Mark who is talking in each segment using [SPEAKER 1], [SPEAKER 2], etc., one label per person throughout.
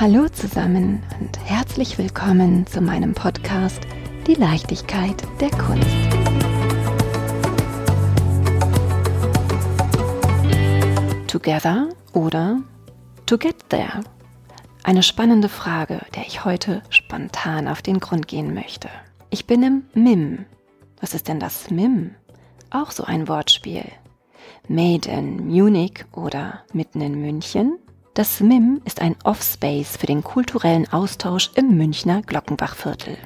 [SPEAKER 1] Hallo zusammen und herzlich willkommen zu meinem Podcast Die Leichtigkeit der Kunst. Together oder To Get There? Eine spannende Frage, der ich heute spontan auf den Grund gehen möchte. Ich bin im MIM. Was ist denn das MIM? Auch so ein Wortspiel. Made in Munich oder mitten in München? Das MIM ist ein Offspace für den kulturellen Austausch im Münchner Glockenbachviertel.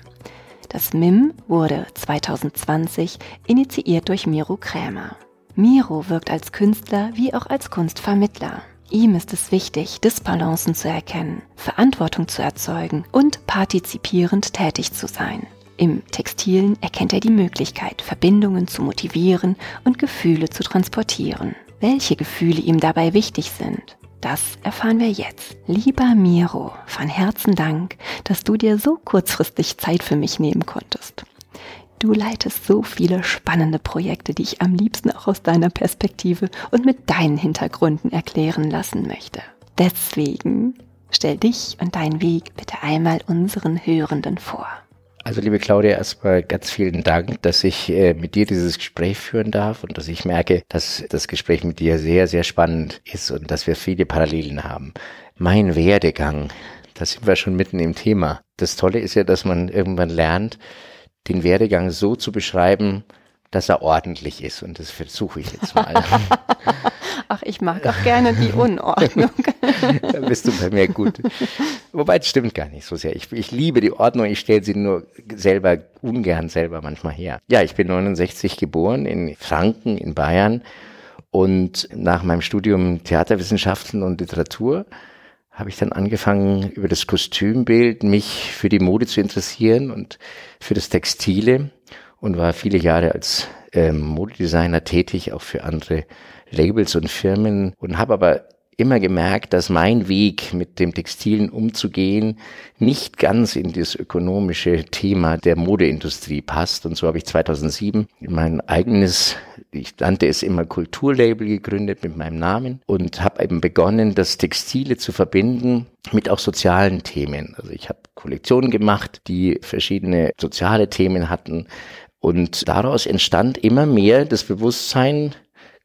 [SPEAKER 1] Das MIM wurde 2020 initiiert durch Miro Krämer. Miro wirkt als Künstler wie auch als Kunstvermittler. Ihm ist es wichtig, Disbalancen zu erkennen, Verantwortung zu erzeugen und partizipierend tätig zu sein. Im Textilen erkennt er die Möglichkeit, Verbindungen zu motivieren und Gefühle zu transportieren. Welche Gefühle ihm dabei wichtig sind, das erfahren wir jetzt. Lieber Miro, von Herzen Dank, dass du dir so kurzfristig Zeit für mich nehmen konntest. Du leitest so viele spannende Projekte, die ich am liebsten auch aus deiner Perspektive und mit deinen Hintergründen erklären lassen möchte. Deswegen stell dich und deinen Weg bitte einmal unseren Hörenden vor.
[SPEAKER 2] Also liebe Claudia, erstmal ganz vielen Dank, dass ich äh, mit dir dieses Gespräch führen darf und dass ich merke, dass das Gespräch mit dir sehr, sehr spannend ist und dass wir viele Parallelen haben. Mein Werdegang, da sind wir schon mitten im Thema. Das Tolle ist ja, dass man irgendwann lernt, den Werdegang so zu beschreiben, dass er ordentlich ist und das versuche ich jetzt mal.
[SPEAKER 1] Ach, ich mag auch gerne die Unordnung.
[SPEAKER 2] da bist du bei mir gut. Wobei es stimmt gar nicht so sehr. Ich, ich liebe die Ordnung, ich stelle sie nur selber ungern selber manchmal her. Ja, ich bin 69 geboren in Franken in Bayern und nach meinem Studium Theaterwissenschaften und Literatur habe ich dann angefangen, über das Kostümbild mich für die Mode zu interessieren und für das Textile und war viele Jahre als ähm, Modedesigner tätig, auch für andere Labels und Firmen und habe aber immer gemerkt, dass mein Weg mit dem Textilen umzugehen nicht ganz in das ökonomische Thema der Modeindustrie passt. Und so habe ich 2007 mein eigenes, ich nannte es immer Kulturlabel gegründet mit meinem Namen und habe eben begonnen, das Textile zu verbinden mit auch sozialen Themen. Also ich habe Kollektionen gemacht, die verschiedene soziale Themen hatten. Und daraus entstand immer mehr das Bewusstsein,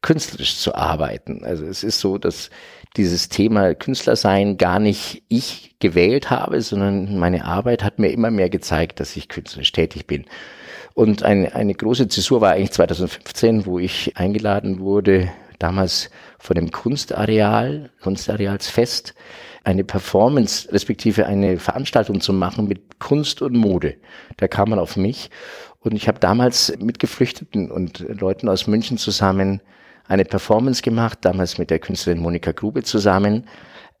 [SPEAKER 2] künstlerisch zu arbeiten. Also es ist so, dass dieses Thema Künstlersein gar nicht ich gewählt habe, sondern meine Arbeit hat mir immer mehr gezeigt, dass ich künstlerisch tätig bin. Und eine, eine große Zäsur war eigentlich 2015, wo ich eingeladen wurde, damals von dem Kunstareal, Kunstarealsfest, eine Performance respektive eine Veranstaltung zu machen mit Kunst und Mode. Da kam man auf mich und ich habe damals mit Geflüchteten und Leuten aus München zusammen eine Performance gemacht, damals mit der Künstlerin Monika Grube zusammen.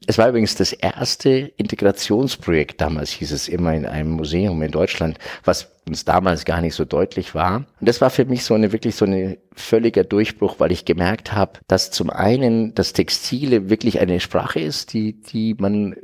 [SPEAKER 2] Es war übrigens das erste Integrationsprojekt, damals hieß es immer in einem Museum in Deutschland, was uns damals gar nicht so deutlich war. Und das war für mich so eine wirklich so eine völliger Durchbruch, weil ich gemerkt habe, dass zum einen das Textile wirklich eine Sprache ist, die, die man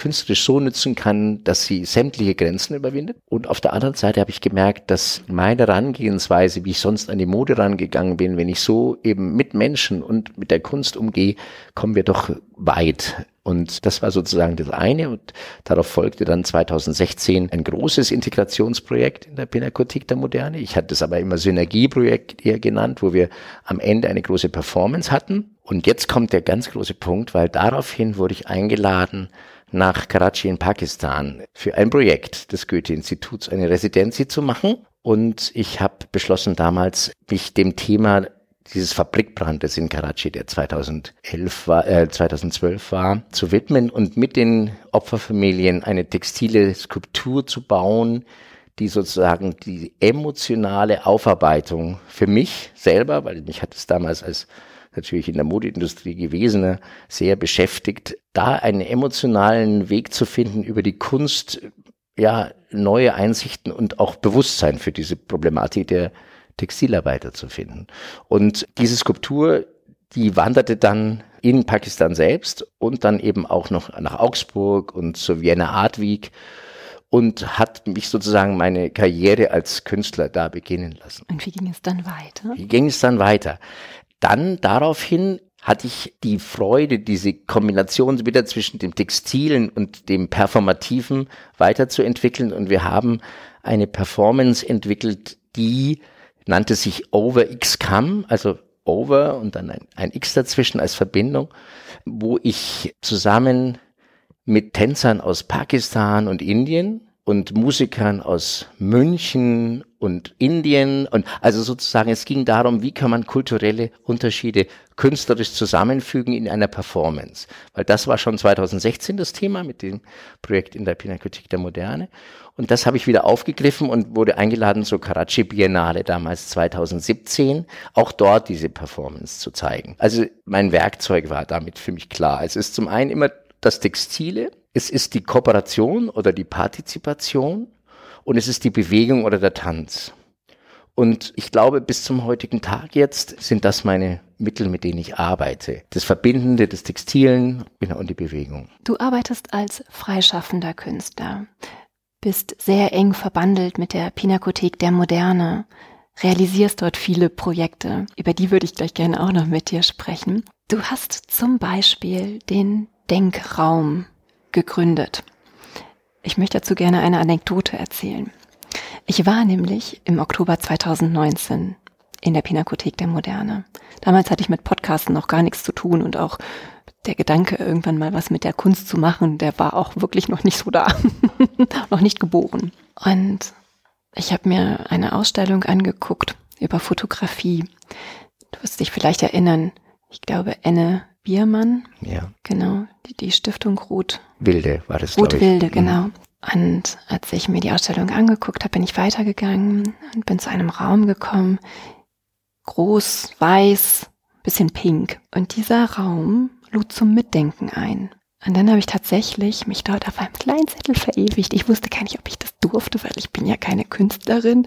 [SPEAKER 2] künstlerisch so nützen kann, dass sie sämtliche Grenzen überwindet. Und auf der anderen Seite habe ich gemerkt, dass meine Herangehensweise, wie ich sonst an die Mode rangegangen bin, wenn ich so eben mit Menschen und mit der Kunst umgehe, kommen wir doch weit. Und das war sozusagen das eine. Und darauf folgte dann 2016 ein großes Integrationsprojekt in der Pinakothek der Moderne. Ich hatte es aber immer Synergieprojekt eher genannt, wo wir am Ende eine große Performance hatten. Und jetzt kommt der ganz große Punkt, weil daraufhin wurde ich eingeladen, nach Karachi in Pakistan für ein Projekt des Goethe-Instituts eine Residenz zu machen. Und ich habe beschlossen damals, mich dem Thema dieses Fabrikbrandes in Karachi, der 2011 war, äh, 2012 war, zu widmen und mit den Opferfamilien eine textile Skulptur zu bauen, die sozusagen die emotionale Aufarbeitung für mich selber, weil mich hat es damals als natürlich in der Modeindustrie gewesen, sehr beschäftigt, da einen emotionalen Weg zu finden über die Kunst, ja, neue Einsichten und auch Bewusstsein für diese Problematik der Textilarbeiter zu finden. Und diese Skulptur, die wanderte dann in Pakistan selbst und dann eben auch noch nach Augsburg und zur Vienna Art Week und hat mich sozusagen meine Karriere als Künstler da beginnen lassen.
[SPEAKER 1] Und wie ging es dann weiter?
[SPEAKER 2] Wie ging es dann weiter? Dann daraufhin hatte ich die Freude, diese Kombination wieder zwischen dem Textilen und dem Performativen weiterzuentwickeln. Und wir haben eine Performance entwickelt, die nannte sich Over X Come, also Over und dann ein, ein X dazwischen als Verbindung, wo ich zusammen mit Tänzern aus Pakistan und Indien und Musikern aus München und Indien und also sozusagen es ging darum, wie kann man kulturelle Unterschiede künstlerisch zusammenfügen in einer Performance, weil das war schon 2016 das Thema mit dem Projekt in der Pinakothek der Moderne und das habe ich wieder aufgegriffen und wurde eingeladen zur Karachi Biennale damals 2017, auch dort diese Performance zu zeigen. Also mein Werkzeug war damit für mich klar. Es ist zum einen immer das Textile, es ist die Kooperation oder die Partizipation und es ist die Bewegung oder der Tanz. Und ich glaube, bis zum heutigen Tag jetzt sind das meine Mittel, mit denen ich arbeite. Das Verbindende, das Textilen genau, und die Bewegung.
[SPEAKER 1] Du arbeitest als freischaffender Künstler, bist sehr eng verbandelt mit der Pinakothek der Moderne, realisierst dort viele Projekte. Über die würde ich gleich gerne auch noch mit dir sprechen. Du hast zum Beispiel den Denkraum gegründet. Ich möchte dazu gerne eine Anekdote erzählen. Ich war nämlich im Oktober 2019 in der Pinakothek der Moderne. Damals hatte ich mit Podcasten noch gar nichts zu tun und auch der Gedanke, irgendwann mal was mit der Kunst zu machen, der war auch wirklich noch nicht so da, noch nicht geboren. Und ich habe mir eine Ausstellung angeguckt über Fotografie. Du wirst dich vielleicht erinnern, ich glaube, Enne Biermann.
[SPEAKER 2] Ja.
[SPEAKER 1] Genau, die, die Stiftung Ruth.
[SPEAKER 2] Wilde war das.
[SPEAKER 1] Ruth Wilde, mhm. genau. Und als ich mir die Ausstellung angeguckt habe, bin ich weitergegangen und bin zu einem Raum gekommen. Groß, weiß, bisschen pink. Und dieser Raum lud zum Mitdenken ein. Und dann habe ich tatsächlich mich dort auf einem kleinen Zettel verewigt. Ich wusste gar nicht, ob ich das durfte, weil ich bin ja keine Künstlerin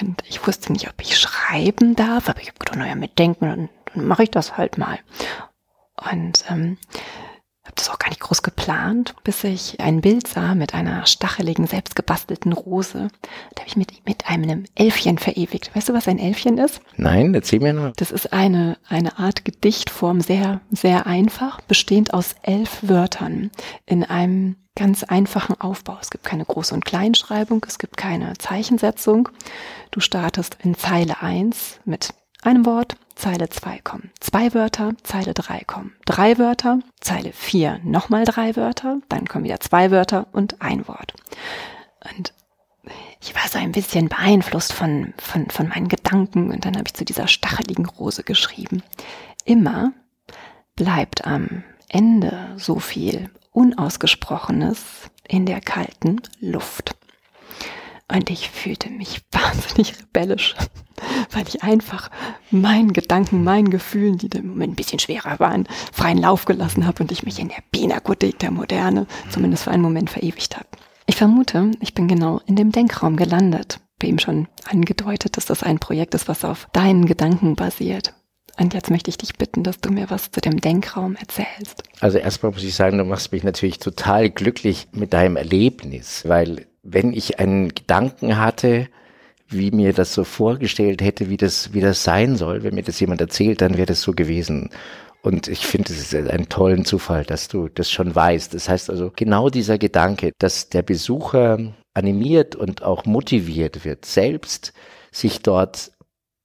[SPEAKER 1] und ich wusste nicht, ob ich schreiben darf. Aber ich habe gedacht, naja, mitdenken, dann, dann mache ich das halt mal. Und ähm, habe das auch gar nicht groß geplant, bis ich ein Bild sah mit einer stacheligen, selbstgebastelten Rose. Da habe ich mit, mit einem Elfchen verewigt. Weißt du, was ein Elfchen ist?
[SPEAKER 2] Nein, erzähl mir noch.
[SPEAKER 1] Das ist eine, eine Art Gedichtform, sehr, sehr einfach, bestehend aus elf Wörtern in einem ganz einfachen Aufbau. Es gibt keine Groß- und Kleinschreibung, es gibt keine Zeichensetzung. Du startest in Zeile 1 mit einem Wort, Zeile 2 kommen. Zwei Wörter, Zeile 3 kommen. Drei Wörter, Zeile 4 nochmal drei Wörter, dann kommen wieder zwei Wörter und ein Wort. Und ich war so ein bisschen beeinflusst von, von, von meinen Gedanken und dann habe ich zu dieser stacheligen Rose geschrieben. Immer bleibt am Ende so viel Unausgesprochenes in der kalten Luft. Und ich fühlte mich wahnsinnig rebellisch, weil ich einfach meinen Gedanken, meinen Gefühlen, die im Moment ein bisschen schwerer waren, freien Lauf gelassen habe und ich mich in der Pinakothek der Moderne zumindest für einen Moment verewigt habe. Ich vermute, ich bin genau in dem Denkraum gelandet. Wie eben schon angedeutet, dass das ein Projekt ist, was auf deinen Gedanken basiert. Und jetzt möchte ich dich bitten, dass du mir was zu dem Denkraum erzählst.
[SPEAKER 2] Also erstmal muss ich sagen, du machst mich natürlich total glücklich mit deinem Erlebnis, weil wenn ich einen Gedanken hatte, wie mir das so vorgestellt hätte, wie das, wie das sein soll, wenn mir das jemand erzählt, dann wäre das so gewesen. Und ich finde, es ist ein tollen Zufall, dass du das schon weißt. Das heißt also, genau dieser Gedanke, dass der Besucher animiert und auch motiviert wird, selbst sich dort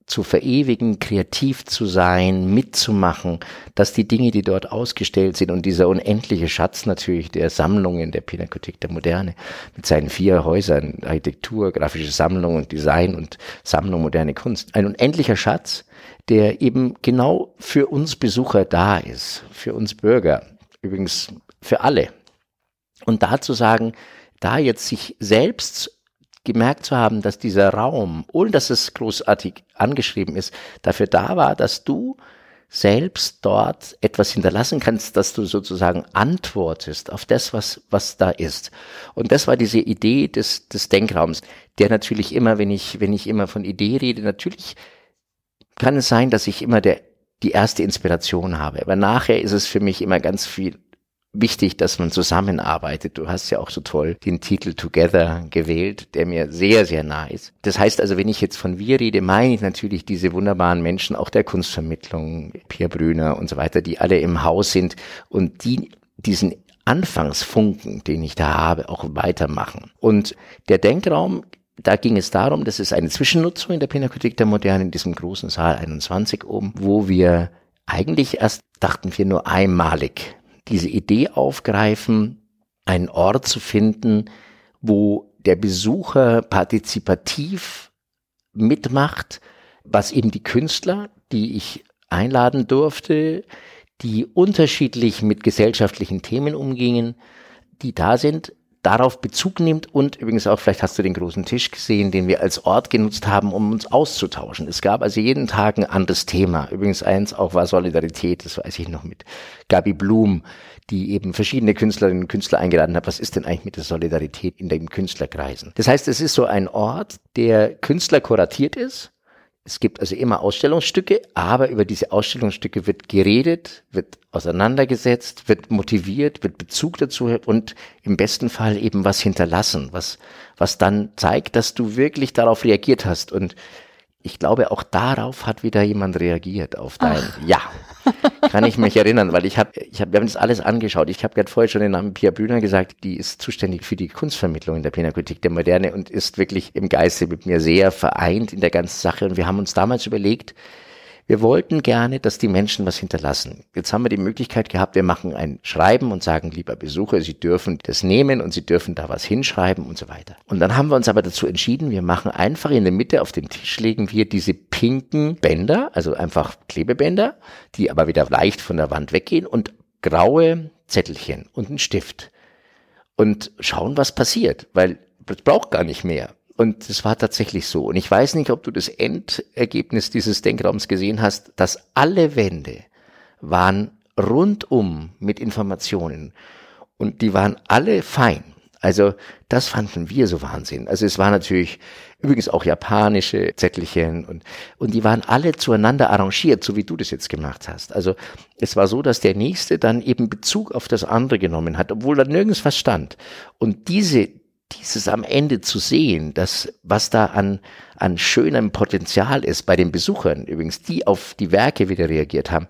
[SPEAKER 2] zu verewigen, kreativ zu sein, mitzumachen, dass die Dinge, die dort ausgestellt sind und dieser unendliche Schatz natürlich der Sammlungen der Pinakothek der Moderne mit seinen vier Häusern, Architektur, grafische Sammlung und Design und Sammlung moderne Kunst, ein unendlicher Schatz, der eben genau für uns Besucher da ist, für uns Bürger, übrigens für alle. Und da zu sagen, da jetzt sich selbst gemerkt zu haben, dass dieser Raum, ohne dass es großartig angeschrieben ist, dafür da war, dass du selbst dort etwas hinterlassen kannst, dass du sozusagen antwortest auf das, was, was da ist. Und das war diese Idee des, des Denkraums, der natürlich immer, wenn ich, wenn ich immer von Idee rede, natürlich kann es sein, dass ich immer der, die erste Inspiration habe. Aber nachher ist es für mich immer ganz viel wichtig, dass man zusammenarbeitet. Du hast ja auch so toll den Titel Together gewählt, der mir sehr, sehr nah ist. Das heißt also, wenn ich jetzt von wir rede, meine ich natürlich diese wunderbaren Menschen, auch der Kunstvermittlung, Pierre Brüner und so weiter, die alle im Haus sind und die diesen Anfangsfunken, den ich da habe, auch weitermachen. Und der Denkraum da ging es darum, das ist eine Zwischennutzung in der Pinakothek der Moderne in diesem großen Saal 21 oben, wo wir eigentlich erst dachten wir nur einmalig diese Idee aufgreifen, einen Ort zu finden, wo der Besucher partizipativ mitmacht, was eben die Künstler, die ich einladen durfte, die unterschiedlich mit gesellschaftlichen Themen umgingen, die da sind, darauf Bezug nimmt und übrigens auch, vielleicht hast du den großen Tisch gesehen, den wir als Ort genutzt haben, um uns auszutauschen. Es gab also jeden Tag ein anderes Thema. Übrigens eins auch war Solidarität, das weiß ich noch mit Gabi Blum, die eben verschiedene Künstlerinnen und Künstler eingeladen hat. Was ist denn eigentlich mit der Solidarität in den Künstlerkreisen? Das heißt, es ist so ein Ort, der Künstler kuratiert ist es gibt also immer Ausstellungsstücke, aber über diese Ausstellungsstücke wird geredet, wird auseinandergesetzt, wird motiviert, wird Bezug dazu und im besten Fall eben was hinterlassen, was, was dann zeigt, dass du wirklich darauf reagiert hast. Und ich glaube, auch darauf hat wieder jemand reagiert, auf dein Ach. Ja. Kann ich mich erinnern, weil ich habe, ich hab, wir haben das alles angeschaut. Ich habe gerade vorher schon den Namen Pia Bühner gesagt, die ist zuständig für die Kunstvermittlung in der Pinakothek der Moderne und ist wirklich im Geiste mit mir sehr vereint in der ganzen Sache. Und wir haben uns damals überlegt, wir wollten gerne, dass die Menschen was hinterlassen. Jetzt haben wir die Möglichkeit gehabt, wir machen ein Schreiben und sagen, lieber Besucher, Sie dürfen das nehmen und Sie dürfen da was hinschreiben und so weiter. Und dann haben wir uns aber dazu entschieden, wir machen einfach in der Mitte auf den Tisch legen wir diese pinken Bänder, also einfach Klebebänder, die aber wieder leicht von der Wand weggehen und graue Zettelchen und einen Stift. Und schauen, was passiert, weil das braucht gar nicht mehr. Und es war tatsächlich so. Und ich weiß nicht, ob du das Endergebnis dieses Denkraums gesehen hast, dass alle Wände waren rundum mit Informationen. Und die waren alle fein. Also das fanden wir so Wahnsinn. Also es war natürlich übrigens auch japanische Zettelchen und, und die waren alle zueinander arrangiert, so wie du das jetzt gemacht hast. Also es war so, dass der Nächste dann eben Bezug auf das andere genommen hat, obwohl da nirgends was stand. Und diese, dieses am Ende zu sehen, dass was da an, an schönem Potenzial ist bei den Besuchern, übrigens, die auf die Werke wieder reagiert haben,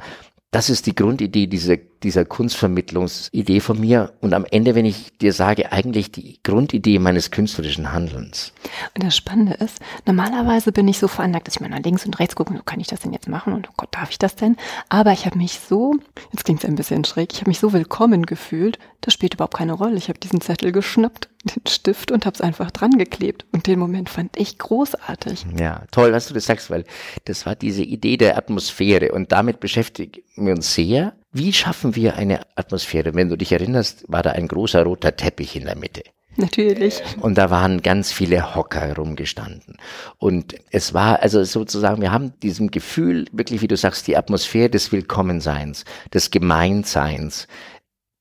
[SPEAKER 2] das ist die Grundidee dieser, dieser Kunstvermittlungsidee von mir. Und am Ende, wenn ich dir sage, eigentlich die Grundidee meines künstlerischen Handelns.
[SPEAKER 1] Und das Spannende ist, normalerweise bin ich so veranlagt, dass ich mal nach links und rechts gucke, so kann ich das denn jetzt machen? Und oh Gott, darf ich das denn? Aber ich habe mich so, jetzt klingt es ein bisschen schräg, ich habe mich so willkommen gefühlt, das spielt überhaupt keine Rolle. Ich habe diesen Zettel geschnappt, den Stift und habe es einfach dran geklebt. Und den Moment fand ich großartig.
[SPEAKER 2] Ja, toll, was du das sagst, weil das war diese Idee der Atmosphäre und damit beschäftigen wir uns sehr. Wie schaffen wir eine Atmosphäre? Wenn du dich erinnerst, war da ein großer roter Teppich in der Mitte.
[SPEAKER 1] Natürlich.
[SPEAKER 2] Und da waren ganz viele Hocker rumgestanden. Und es war also sozusagen, wir haben diesem Gefühl, wirklich, wie du sagst, die Atmosphäre des Willkommenseins, des Gemeinseins,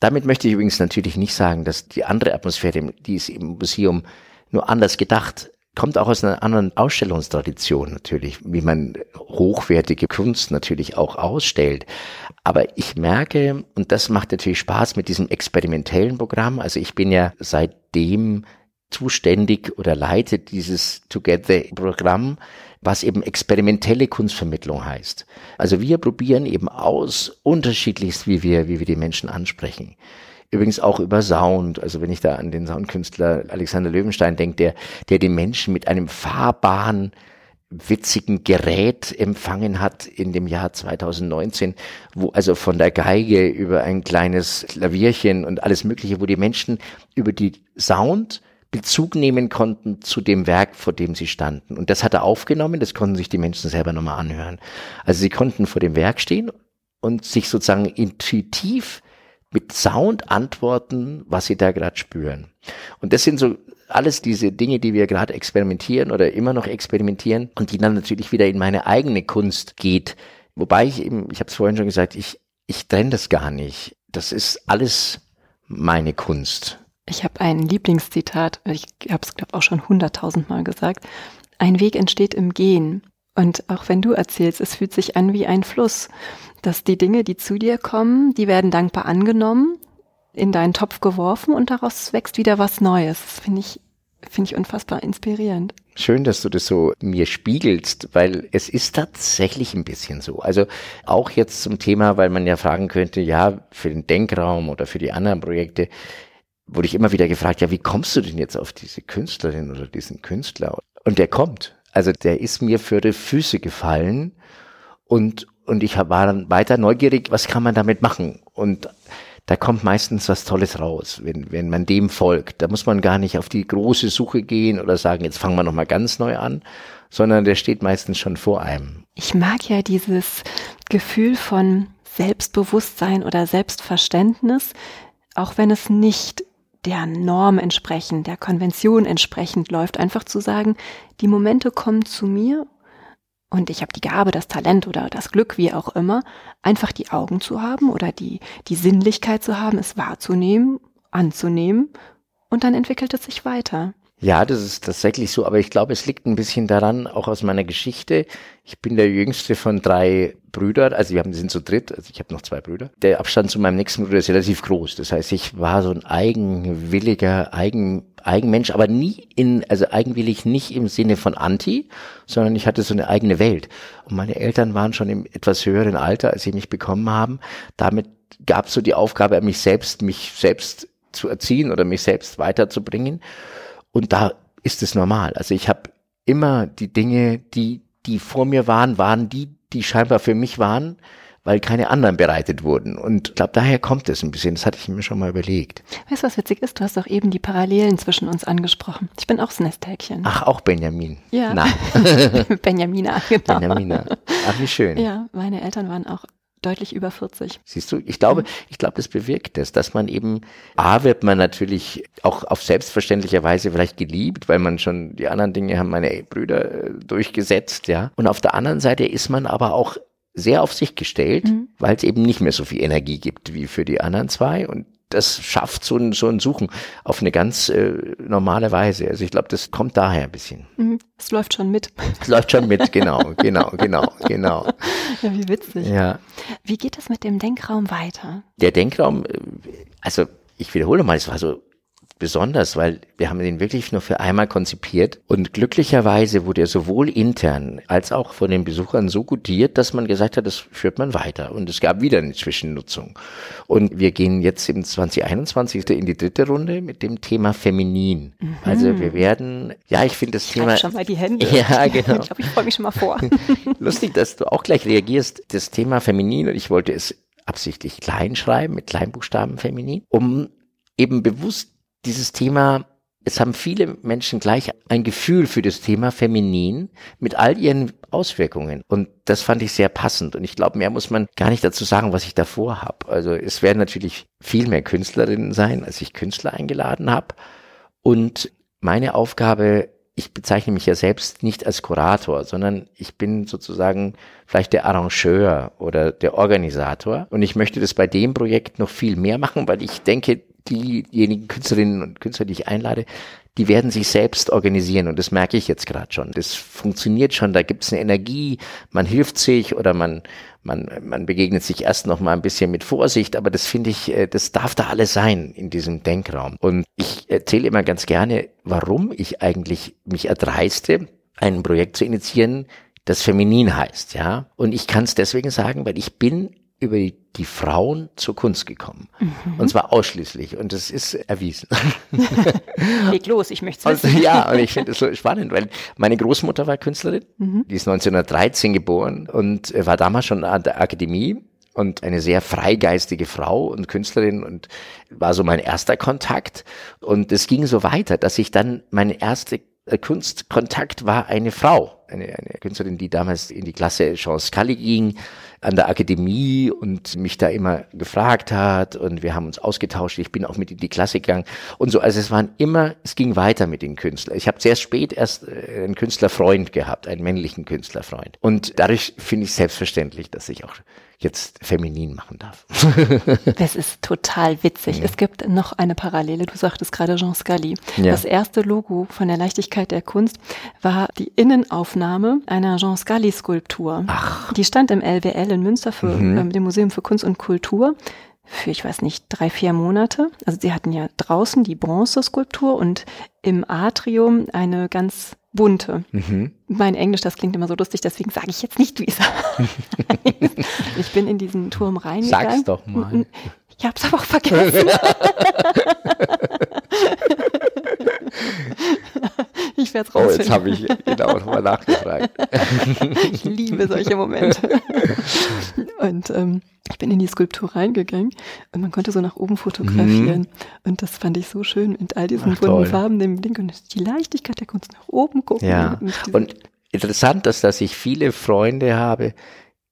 [SPEAKER 2] damit möchte ich übrigens natürlich nicht sagen, dass die andere Atmosphäre, die ist im Museum nur anders gedacht, kommt auch aus einer anderen Ausstellungstradition natürlich, wie man hochwertige Kunst natürlich auch ausstellt. Aber ich merke, und das macht natürlich Spaß mit diesem experimentellen Programm, also ich bin ja seitdem zuständig oder leite dieses Together-Programm, was eben experimentelle Kunstvermittlung heißt. Also wir probieren eben aus, unterschiedlichst, wie wir, wie wir die Menschen ansprechen. Übrigens auch über Sound. Also wenn ich da an den Soundkünstler Alexander Löwenstein denke, der, der den Menschen mit einem fahrbaren, witzigen Gerät empfangen hat in dem Jahr 2019, wo also von der Geige über ein kleines Klavierchen und alles Mögliche, wo die Menschen über die Sound Bezug nehmen konnten zu dem Werk, vor dem sie standen. Und das hat er aufgenommen, das konnten sich die Menschen selber nochmal anhören. Also sie konnten vor dem Werk stehen und sich sozusagen intuitiv mit Sound antworten, was sie da gerade spüren. Und das sind so alles diese Dinge, die wir gerade experimentieren oder immer noch experimentieren und die dann natürlich wieder in meine eigene Kunst geht. Wobei ich eben, ich habe es vorhin schon gesagt, ich, ich trenne das gar nicht. Das ist alles meine Kunst.
[SPEAKER 1] Ich habe ein Lieblingszitat, ich habe es, glaube auch schon hunderttausendmal gesagt. Ein Weg entsteht im Gehen. Und auch wenn du erzählst, es fühlt sich an wie ein Fluss, dass die Dinge, die zu dir kommen, die werden dankbar angenommen, in deinen Topf geworfen und daraus wächst wieder was Neues. Das finde ich, finde ich unfassbar inspirierend.
[SPEAKER 2] Schön, dass du das so mir spiegelst, weil es ist tatsächlich ein bisschen so. Also auch jetzt zum Thema, weil man ja fragen könnte, ja, für den Denkraum oder für die anderen Projekte, wurde ich immer wieder gefragt, ja, wie kommst du denn jetzt auf diese Künstlerin oder diesen Künstler? Und der kommt. Also der ist mir für die Füße gefallen und, und ich war dann weiter neugierig, was kann man damit machen? Und da kommt meistens was Tolles raus, wenn, wenn man dem folgt. Da muss man gar nicht auf die große Suche gehen oder sagen, jetzt fangen wir nochmal ganz neu an, sondern der steht meistens schon vor einem.
[SPEAKER 1] Ich mag ja dieses Gefühl von Selbstbewusstsein oder Selbstverständnis, auch wenn es nicht der Norm entsprechend, der Konvention entsprechend läuft, einfach zu sagen, die Momente kommen zu mir und ich habe die Gabe, das Talent oder das Glück, wie auch immer, einfach die Augen zu haben oder die, die Sinnlichkeit zu haben, es wahrzunehmen, anzunehmen und dann entwickelt es sich weiter.
[SPEAKER 2] Ja, das ist tatsächlich so, aber ich glaube, es liegt ein bisschen daran, auch aus meiner Geschichte. Ich bin der jüngste von drei Brüdern, also wir haben, sind zu dritt, also ich habe noch zwei Brüder. Der Abstand zu meinem nächsten Bruder ist relativ groß. Das heißt, ich war so ein eigenwilliger, eigen, Eigenmensch, aber nie in, also eigenwillig nicht im Sinne von Anti, sondern ich hatte so eine eigene Welt. Und meine Eltern waren schon im etwas höheren Alter, als sie mich bekommen haben. Damit gab es so die Aufgabe, mich selbst, mich selbst zu erziehen oder mich selbst weiterzubringen. Und da ist es normal. Also ich habe immer die Dinge, die, die vor mir waren, waren die, die scheinbar für mich waren, weil keine anderen bereitet wurden. Und ich glaube, daher kommt es ein bisschen. Das hatte ich mir schon mal überlegt.
[SPEAKER 1] Weißt du, was witzig ist? Du hast doch eben die Parallelen zwischen uns angesprochen. Ich bin auch das Nesthäkchen.
[SPEAKER 2] Ach, auch Benjamin.
[SPEAKER 1] Ja.
[SPEAKER 2] Nein.
[SPEAKER 1] Benjamina, genau.
[SPEAKER 2] Benjamina. Ach, wie schön.
[SPEAKER 1] Ja, meine Eltern waren auch deutlich über 40.
[SPEAKER 2] Siehst du, ich glaube, ich glaube, das bewirkt es, dass man eben, A, wird man natürlich auch auf selbstverständliche Weise vielleicht geliebt, weil man schon die anderen Dinge haben meine Brüder äh, durchgesetzt, ja. Und auf der anderen Seite ist man aber auch sehr auf sich gestellt, mhm. weil es eben nicht mehr so viel Energie gibt wie für die anderen zwei und das schafft so ein, so ein Suchen auf eine ganz äh, normale Weise. Also ich glaube, das kommt daher ein bisschen.
[SPEAKER 1] Mhm. Es läuft schon mit.
[SPEAKER 2] Es läuft schon mit, genau, genau, genau, genau.
[SPEAKER 1] Ja, wie witzig.
[SPEAKER 2] Ja.
[SPEAKER 1] Wie geht es mit dem Denkraum weiter?
[SPEAKER 2] Der Denkraum, äh, also ich wiederhole mal, es war so besonders, weil wir haben den wirklich nur für einmal konzipiert und glücklicherweise wurde er sowohl intern als auch von den Besuchern so gutiert, dass man gesagt hat, das führt man weiter und es gab wieder eine Zwischennutzung. Und wir gehen jetzt im 2021 in die dritte Runde mit dem Thema Feminin. Mhm. Also wir werden, ja, ich finde das
[SPEAKER 1] ich
[SPEAKER 2] Thema.
[SPEAKER 1] schon mal die Hände.
[SPEAKER 2] Ja, genau.
[SPEAKER 1] Ich glaube, ich freue mich schon mal vor.
[SPEAKER 2] Lustig, dass du auch gleich reagierst. Das Thema Feminin und ich wollte es absichtlich klein schreiben, mit Kleinbuchstaben feminin, um eben bewusst dieses Thema, es haben viele Menschen gleich ein Gefühl für das Thema Feminin mit all ihren Auswirkungen. Und das fand ich sehr passend. Und ich glaube, mehr muss man gar nicht dazu sagen, was ich davor habe. Also es werden natürlich viel mehr Künstlerinnen sein, als ich Künstler eingeladen habe. Und meine Aufgabe ich bezeichne mich ja selbst nicht als Kurator, sondern ich bin sozusagen vielleicht der Arrangeur oder der Organisator. Und ich möchte das bei dem Projekt noch viel mehr machen, weil ich denke, diejenigen Künstlerinnen und Künstler, die ich einlade, die werden sich selbst organisieren und das merke ich jetzt gerade schon. Das funktioniert schon, da gibt es eine Energie, man hilft sich oder man, man, man begegnet sich erst noch mal ein bisschen mit Vorsicht, aber das finde ich, äh, das darf da alles sein in diesem Denkraum. Und ich erzähle immer ganz gerne, warum ich eigentlich mich erdreiste, ein Projekt zu initiieren, das feminin heißt, ja. Und ich kann es deswegen sagen, weil ich bin über die Frauen zur Kunst gekommen. Mhm. Und zwar ausschließlich. Und das ist erwiesen.
[SPEAKER 1] Leg los, ich möchte
[SPEAKER 2] es wissen. ja, und ich finde es so spannend, weil meine Großmutter war Künstlerin. Mhm. Die ist 1913 geboren und war damals schon an der Akademie und eine sehr freigeistige Frau und Künstlerin und war so mein erster Kontakt. Und es ging so weiter, dass ich dann meine erste äh, Kunstkontakt war eine Frau, eine, eine Künstlerin, die damals in die Klasse Jean Scully ging an der Akademie und mich da immer gefragt hat und wir haben uns ausgetauscht. Ich bin auch mit in die Klasse gegangen und so. Also es waren immer, es ging weiter mit den Künstlern. Ich habe sehr spät erst äh, einen Künstlerfreund gehabt, einen männlichen Künstlerfreund. Und dadurch finde ich selbstverständlich, dass ich auch jetzt feminin machen darf.
[SPEAKER 1] das ist total witzig. Ja. Es gibt noch eine Parallele. Du sagtest gerade Jean Scali. Ja. Das erste Logo von der Leichtigkeit der Kunst war die Innenaufnahme einer Jean Scali Skulptur.
[SPEAKER 2] Ach.
[SPEAKER 1] Die stand im LWL in Münster für mhm. äh, dem Museum für Kunst und Kultur. Für, ich weiß nicht, drei, vier Monate. Also sie hatten ja draußen die Bronzeskulptur und im Atrium eine ganz bunte. Mhm. Mein Englisch, das klingt immer so lustig, deswegen sage ich jetzt nicht, wie es. Ich bin in diesen Turm reingegangen.
[SPEAKER 2] Sag's doch mal.
[SPEAKER 1] Ich hab's aber auch vergessen. werde es rausfinden.
[SPEAKER 2] Oh, jetzt habe ich genau nochmal nachgefragt.
[SPEAKER 1] ich liebe solche Momente. Und ähm, ich bin in die Skulptur reingegangen und man konnte so nach oben fotografieren. Mhm. Und das fand ich so schön mit all diesen Ach, bunten. Farben, dem Ding und die Leichtigkeit der Kunst nach oben gucken.
[SPEAKER 2] Ja. Und interessant ist, dass ich viele Freunde habe,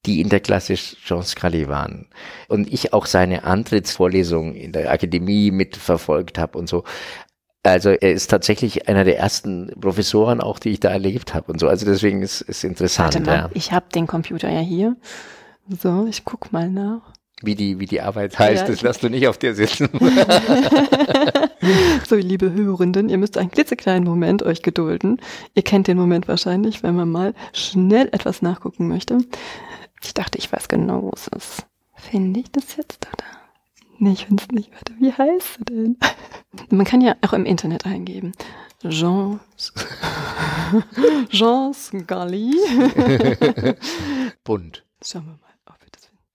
[SPEAKER 2] die in der Klasse Jean Scali waren. Und ich auch seine Antrittsvorlesung in der Akademie mitverfolgt habe und so. Also er ist tatsächlich einer der ersten Professoren auch, die ich da erlebt habe und so. Also deswegen ist es interessant.
[SPEAKER 1] Warte mal, ja. ich habe den Computer ja hier. So, ich guck mal nach.
[SPEAKER 2] Wie die, wie die Arbeit heißt, ja, das lässt du nicht auf dir sitzen.
[SPEAKER 1] so, liebe Hörenden, ihr müsst einen klitzekleinen Moment euch gedulden. Ihr kennt den Moment wahrscheinlich, wenn man mal schnell etwas nachgucken möchte. Ich dachte, ich weiß genau, wo es ist. Finde ich das jetzt oder? Nee, ich finde es nicht. Warte, wie heißt sie denn? Man kann ja auch im Internet eingeben. Jean, Jean Scully.
[SPEAKER 2] Bunt.
[SPEAKER 1] Schauen wir mal.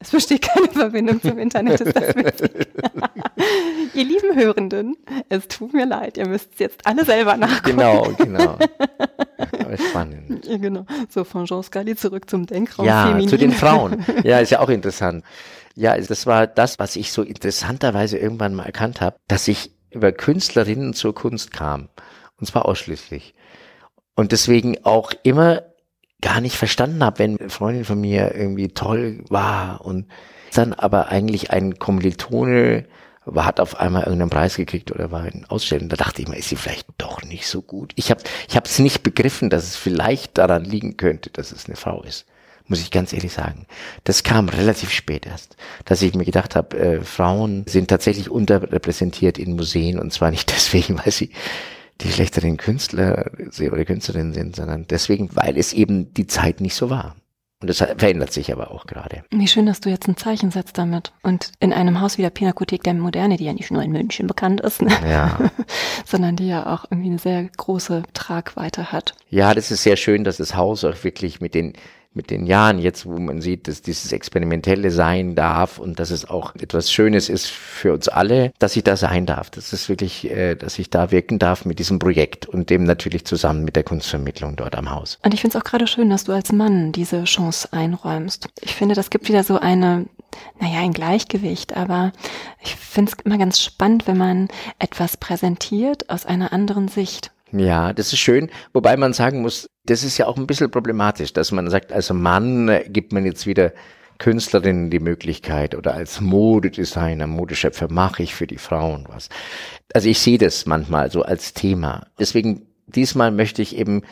[SPEAKER 1] Es besteht keine Verbindung zum Internet, ist das Ihr lieben Hörenden, es tut mir leid, ihr müsst es jetzt alle selber nachgucken.
[SPEAKER 2] Genau, genau. Aber spannend.
[SPEAKER 1] Ja, genau. So, von Jean Scali zurück zum Denkraum.
[SPEAKER 2] Ja, Feminin. zu den Frauen. Ja, ist ja auch interessant. Ja, das war das, was ich so interessanterweise irgendwann mal erkannt habe, dass ich über Künstlerinnen zur Kunst kam. Und zwar ausschließlich. Und deswegen auch immer gar nicht verstanden habe, wenn eine Freundin von mir irgendwie toll war und dann aber eigentlich ein Kommilitone war, hat auf einmal irgendeinen Preis gekriegt oder war in Ausstellung. Da dachte ich mir, ist sie vielleicht doch nicht so gut. Ich habe ich es nicht begriffen, dass es vielleicht daran liegen könnte, dass es eine Frau ist. Muss ich ganz ehrlich sagen. Das kam relativ spät erst, dass ich mir gedacht habe, äh, Frauen sind tatsächlich unterrepräsentiert in Museen und zwar nicht deswegen, weil sie die schlechteren Künstler oder Künstlerinnen sind, sondern deswegen, weil es eben die Zeit nicht so war. Und das verändert sich aber auch gerade.
[SPEAKER 1] Wie schön, dass du jetzt ein Zeichen setzt damit. Und in einem Haus wie der Pinakothek der Moderne, die ja nicht nur in München bekannt ist, ne?
[SPEAKER 2] ja.
[SPEAKER 1] sondern die ja auch irgendwie eine sehr große Tragweite hat.
[SPEAKER 2] Ja, das ist sehr schön, dass das Haus auch wirklich mit den mit den Jahren jetzt, wo man sieht, dass dieses Experimentelle sein darf und dass es auch etwas Schönes ist für uns alle, dass ich da sein darf. Das ist wirklich, äh, dass ich da wirken darf mit diesem Projekt und dem natürlich zusammen mit der Kunstvermittlung dort am Haus.
[SPEAKER 1] Und ich finde es auch gerade schön, dass du als Mann diese Chance einräumst. Ich finde, das gibt wieder so eine naja, ein Gleichgewicht, aber ich finde es immer ganz spannend, wenn man etwas präsentiert aus einer anderen Sicht.
[SPEAKER 2] Ja, das ist schön, wobei man sagen muss, das ist ja auch ein bisschen problematisch, dass man sagt, als Mann äh, gibt man jetzt wieder Künstlerinnen die Möglichkeit oder als Modedesigner, Modeschöpfer mache ich für die Frauen was. Also ich sehe das manchmal so als Thema. Deswegen diesmal möchte ich eben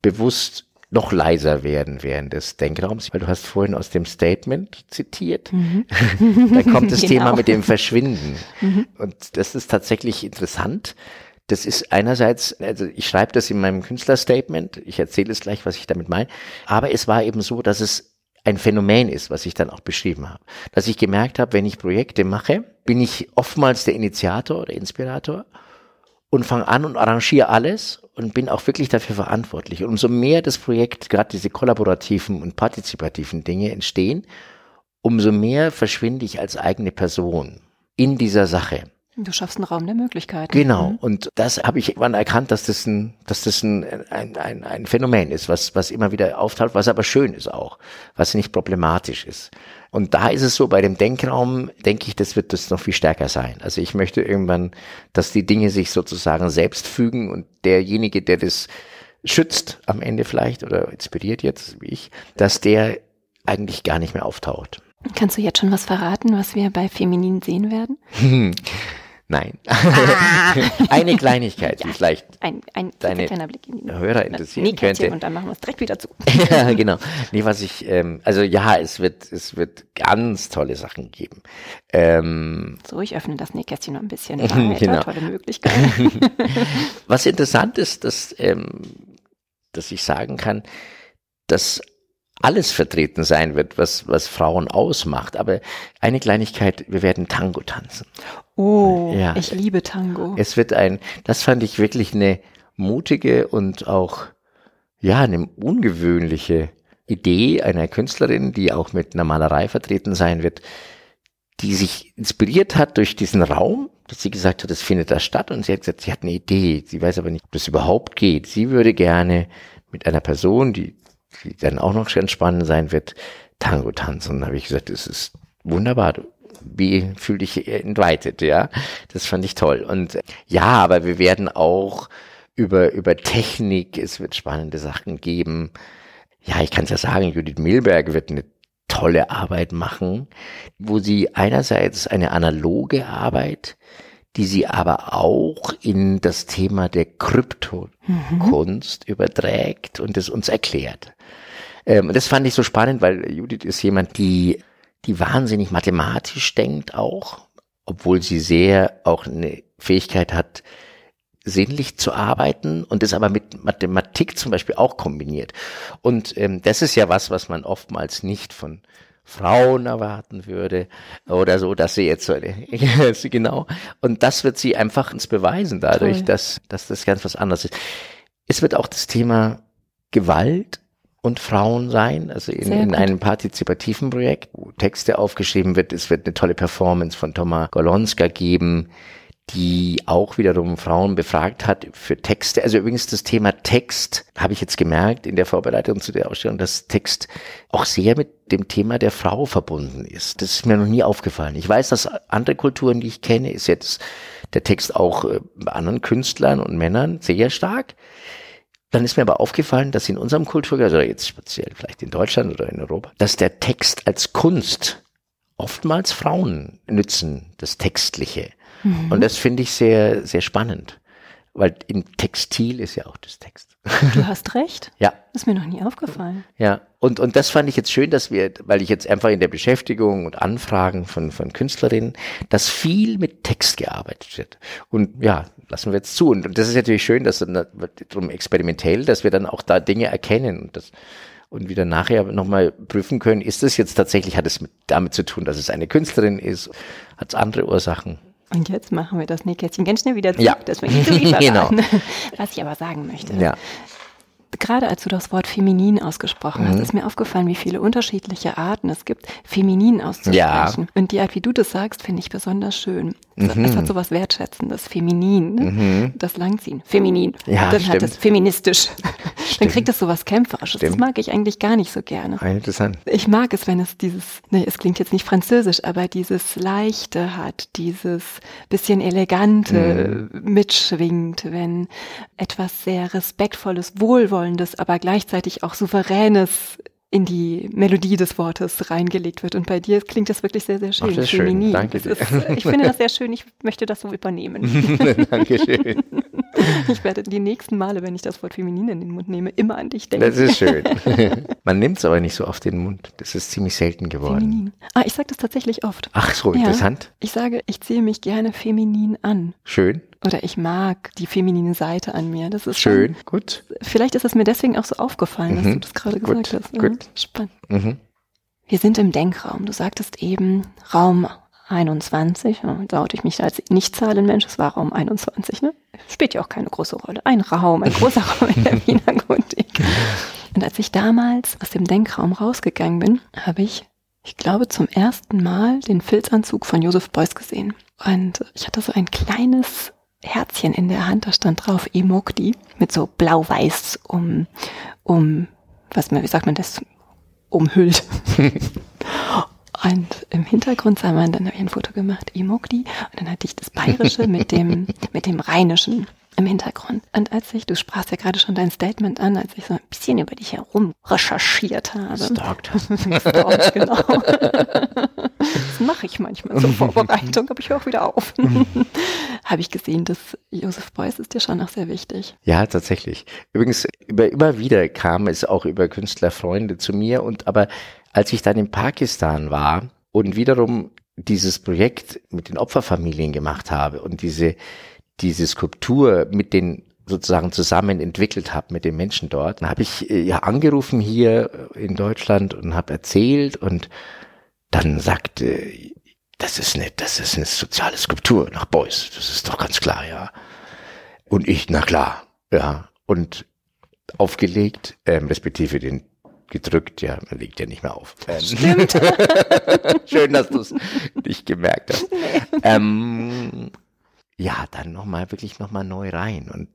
[SPEAKER 2] bewusst noch leiser werden während des Denkraums, weil du hast vorhin aus dem Statement zitiert. Mhm. da kommt das genau. Thema mit dem Verschwinden. Mhm. Und das ist tatsächlich interessant das ist einerseits, also ich schreibe das in meinem Künstlerstatement, ich erzähle es gleich, was ich damit meine, aber es war eben so, dass es ein Phänomen ist, was ich dann auch beschrieben habe. Dass ich gemerkt habe, wenn ich Projekte mache, bin ich oftmals der Initiator oder Inspirator und fange an und arrangiere alles und bin auch wirklich dafür verantwortlich. Und umso mehr das Projekt, gerade diese kollaborativen und partizipativen Dinge entstehen, umso mehr verschwinde ich als eigene Person in dieser Sache.
[SPEAKER 1] Du schaffst einen Raum der Möglichkeiten.
[SPEAKER 2] Genau. Mhm. Und das habe ich irgendwann erkannt, dass das ein, dass das ein, ein, ein, ein Phänomen ist, was, was immer wieder auftaucht, was aber schön ist auch, was nicht problematisch ist. Und da ist es so, bei dem Denkraum, denke ich, das wird das noch viel stärker sein. Also ich möchte irgendwann, dass die Dinge sich sozusagen selbst fügen und derjenige, der das schützt am Ende vielleicht oder inspiriert jetzt, wie ich, dass der eigentlich gar nicht mehr auftaucht.
[SPEAKER 1] Kannst du jetzt schon was verraten, was wir bei Feminin sehen werden?
[SPEAKER 2] Nein. Ah. Eine Kleinigkeit, die ja, vielleicht
[SPEAKER 1] ein, ein
[SPEAKER 2] deine
[SPEAKER 1] kleiner Blick in die
[SPEAKER 2] Hörer interessieren könnte.
[SPEAKER 1] Und dann machen wir es direkt wieder zu.
[SPEAKER 2] ja, genau. Nee, was ich, ähm, also ja, es wird, es wird ganz tolle Sachen geben. Ähm,
[SPEAKER 1] so, ich öffne das Nähkästchen noch ein bisschen weiter. genau. Tolle Möglichkeit.
[SPEAKER 2] was interessant ist, dass, ähm, dass ich sagen kann, dass alles vertreten sein wird, was, was Frauen ausmacht. Aber eine Kleinigkeit, wir werden Tango tanzen.
[SPEAKER 1] Oh, ja. ich liebe Tango.
[SPEAKER 2] Es wird ein, das fand ich wirklich eine mutige und auch, ja, eine ungewöhnliche Idee einer Künstlerin, die auch mit einer Malerei vertreten sein wird, die sich inspiriert hat durch diesen Raum, dass sie gesagt hat, es findet da statt und sie hat gesagt, sie hat eine Idee, sie weiß aber nicht, ob das überhaupt geht. Sie würde gerne mit einer Person, die, die dann auch noch ganz spannend sein wird, Tango tanzen. Und da habe ich gesagt, das ist wunderbar. Wie fühl dich entweitet, ja? Das fand ich toll. Und ja, aber wir werden auch über, über Technik, es wird spannende Sachen geben. Ja, ich kann es ja sagen, Judith Milberg wird eine tolle Arbeit machen, wo sie einerseits eine analoge Arbeit, die sie aber auch in das Thema der Kryptokunst mhm. überträgt und es uns erklärt. Ähm, das fand ich so spannend, weil Judith ist jemand, die, die wahnsinnig mathematisch denkt auch, obwohl sie sehr auch eine Fähigkeit hat, sinnlich zu arbeiten und das aber mit Mathematik zum Beispiel auch kombiniert. Und ähm, das ist ja was, was man oftmals nicht von Frauen erwarten würde oder so, dass sie jetzt so genau. Und das wird sie einfach uns beweisen dadurch, dass, dass das ganz was anderes ist. Es wird auch das Thema Gewalt und Frauen sein, also in, in einem partizipativen Projekt, wo Texte aufgeschrieben wird. Es wird eine tolle Performance von Thomas Golonska geben die auch wiederum Frauen befragt hat für Texte. Also übrigens das Thema Text habe ich jetzt gemerkt in der Vorbereitung zu der Ausstellung, dass Text auch sehr mit dem Thema der Frau verbunden ist. Das ist mir noch nie aufgefallen. Ich weiß, dass andere Kulturen, die ich kenne, ist jetzt der Text auch äh, bei anderen Künstlern und Männern sehr stark. Dann ist mir aber aufgefallen, dass in unserem Kulturkreis, oder jetzt speziell vielleicht in Deutschland oder in Europa, dass der Text als Kunst oftmals Frauen nützen, das Textliche. Mhm. Und das finde ich sehr, sehr spannend. Weil im Textil ist ja auch das Text.
[SPEAKER 1] Du hast recht.
[SPEAKER 2] ja.
[SPEAKER 1] ist mir noch nie aufgefallen.
[SPEAKER 2] Ja. Und, und das fand ich jetzt schön, dass wir, weil ich jetzt einfach in der Beschäftigung und Anfragen von, von Künstlerinnen, dass viel mit Text gearbeitet wird. Und ja, lassen wir jetzt zu. Und, und das ist natürlich schön, dass dann drum experimentell, dass wir dann auch da Dinge erkennen und das, und wieder nachher nochmal prüfen können, ist das jetzt tatsächlich, hat es mit, damit zu tun, dass es eine Künstlerin ist, hat es andere Ursachen?
[SPEAKER 1] Und jetzt machen wir das Nähkästchen ganz schnell wieder
[SPEAKER 2] zu. Ja.
[SPEAKER 1] Das möchte ich genau. Was ich aber sagen möchte.
[SPEAKER 2] Ja
[SPEAKER 1] gerade als du das Wort feminin ausgesprochen hast, mhm. ist mir aufgefallen, wie viele unterschiedliche Arten es gibt, feminin auszusprechen. Ja. Und die Art, wie du das sagst, finde ich besonders schön. Mhm. Es hat so was Wertschätzendes, feminin, ne? mhm. das Langziehen, feminin.
[SPEAKER 2] Ja,
[SPEAKER 1] dann hat es feministisch. Dann kriegt es so was Kämpferisches. Stimmt. Das mag ich eigentlich gar nicht so gerne.
[SPEAKER 2] Ah, interessant.
[SPEAKER 1] Ich mag es, wenn es dieses, ne, es klingt jetzt nicht französisch, aber dieses Leichte hat, dieses bisschen Elegante mhm. mitschwingt, wenn etwas sehr Respektvolles, Wohlwollendes, aber gleichzeitig auch Souveränes in die Melodie des Wortes reingelegt wird. Und bei dir klingt das wirklich sehr, sehr schön. Ach,
[SPEAKER 2] das ist schön. Danke dir. Ist,
[SPEAKER 1] ich finde das sehr schön. Ich möchte das so übernehmen.
[SPEAKER 2] Dankeschön.
[SPEAKER 1] Ich werde die nächsten Male, wenn ich das Wort feminin in den Mund nehme, immer an dich denken.
[SPEAKER 2] Das ist schön. Man nimmt es aber nicht so oft in den Mund. Das ist ziemlich selten geworden. Feminin.
[SPEAKER 1] Ah, ich sage das tatsächlich oft.
[SPEAKER 2] Ach so, ja, interessant.
[SPEAKER 1] Ich sage, ich ziehe mich gerne feminin an.
[SPEAKER 2] Schön.
[SPEAKER 1] Oder ich mag die feminine Seite an mir. Das ist
[SPEAKER 2] schön. Dann, gut.
[SPEAKER 1] Vielleicht ist es mir deswegen auch so aufgefallen, mhm. dass du das gerade gesagt hast. Gut. Ja, spannend. Mhm. Wir sind im Denkraum. Du sagtest eben Raum 21. Da oute ich mich als Nicht-Zahlenmensch. Es war Raum 21. Ne? Spielt ja auch keine große Rolle. Ein Raum, ein großer Raum in der Wiener Gotik. Und als ich damals aus dem Denkraum rausgegangen bin, habe ich, ich glaube, zum ersten Mal den Filzanzug von Josef Beuys gesehen. Und ich hatte so ein kleines Herzchen in der Hand, da stand drauf Emokdi mit so blau-weiß um, um, was wie sagt man das, umhüllt. und im Hintergrund sah man, dann habe ich ein Foto gemacht, Emokdi, und dann hatte ich das Bayerische mit dem, mit dem Rheinischen im Hintergrund. Und als ich, du sprachst ja gerade schon dein Statement an, als ich so ein bisschen über dich herum recherchiert habe.
[SPEAKER 2] Stalkt.
[SPEAKER 1] Stalkt, genau. das mache ich manchmal zur Vorbereitung, aber ich höre auch wieder auf. Habe ich gesehen, dass Josef Beuys ist dir schon noch sehr wichtig.
[SPEAKER 2] Ja, tatsächlich. Übrigens, über, immer wieder kam es auch über Künstlerfreunde zu mir und aber als ich dann in Pakistan war und wiederum dieses Projekt mit den Opferfamilien gemacht habe und diese diese Skulptur mit den sozusagen zusammen entwickelt habe mit den Menschen dort. Dann habe ich äh, ja angerufen hier in Deutschland und habe erzählt und dann sagte, das ist eine, das ist eine soziale Skulptur nach Beuys. Das ist doch ganz klar, ja. Und ich, na klar, ja. Und aufgelegt, ähm, respektive den gedrückt, ja, man legt ja nicht mehr auf. Ähm,
[SPEAKER 1] Stimmt.
[SPEAKER 2] Schön, dass du es nicht gemerkt hast. Nee. Ähm, ja, dann nochmal, wirklich nochmal neu rein. Und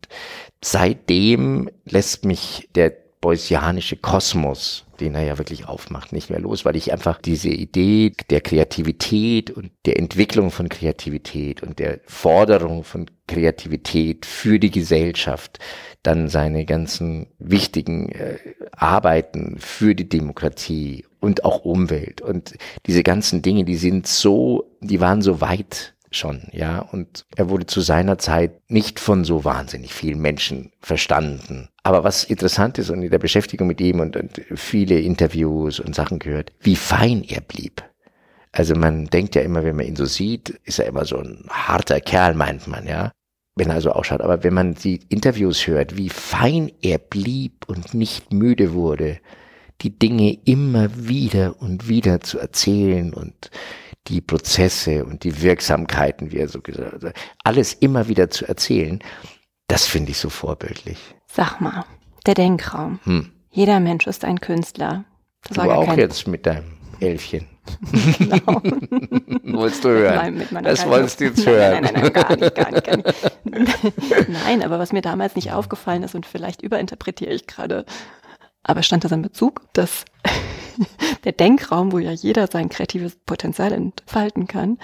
[SPEAKER 2] seitdem lässt mich der beusianische Kosmos, den er ja wirklich aufmacht, nicht mehr los, weil ich einfach diese Idee der Kreativität und der Entwicklung von Kreativität und der Forderung von Kreativität für die Gesellschaft, dann seine ganzen wichtigen äh, Arbeiten für die Demokratie und auch Umwelt und diese ganzen Dinge, die sind so, die waren so weit schon, ja, und er wurde zu seiner Zeit nicht von so wahnsinnig vielen Menschen verstanden. Aber was interessant ist und in der Beschäftigung mit ihm und, und viele Interviews und Sachen gehört, wie fein er blieb. Also man denkt ja immer, wenn man ihn so sieht, ist er immer so ein harter Kerl, meint man, ja. Wenn er so ausschaut. Aber wenn man die Interviews hört, wie fein er blieb und nicht müde wurde, die Dinge immer wieder und wieder zu erzählen und die Prozesse und die Wirksamkeiten, wie er so gesagt hat, alles immer wieder zu erzählen, das finde ich so vorbildlich.
[SPEAKER 1] Sag mal, der Denkraum. Hm. Jeder Mensch ist ein Künstler.
[SPEAKER 2] Das du auch jetzt mit deinem Elfchen. Genau. Wolltest du hören? Mit meiner das wolltest du jetzt hören.
[SPEAKER 1] Nein, nein, nein, gar nicht, gar nicht, gar nicht. nein, aber was mir damals nicht aufgefallen ist und vielleicht überinterpretiere ich gerade, aber stand das in Bezug, dass der Denkraum, wo ja jeder sein kreatives Potenzial entfalten kann,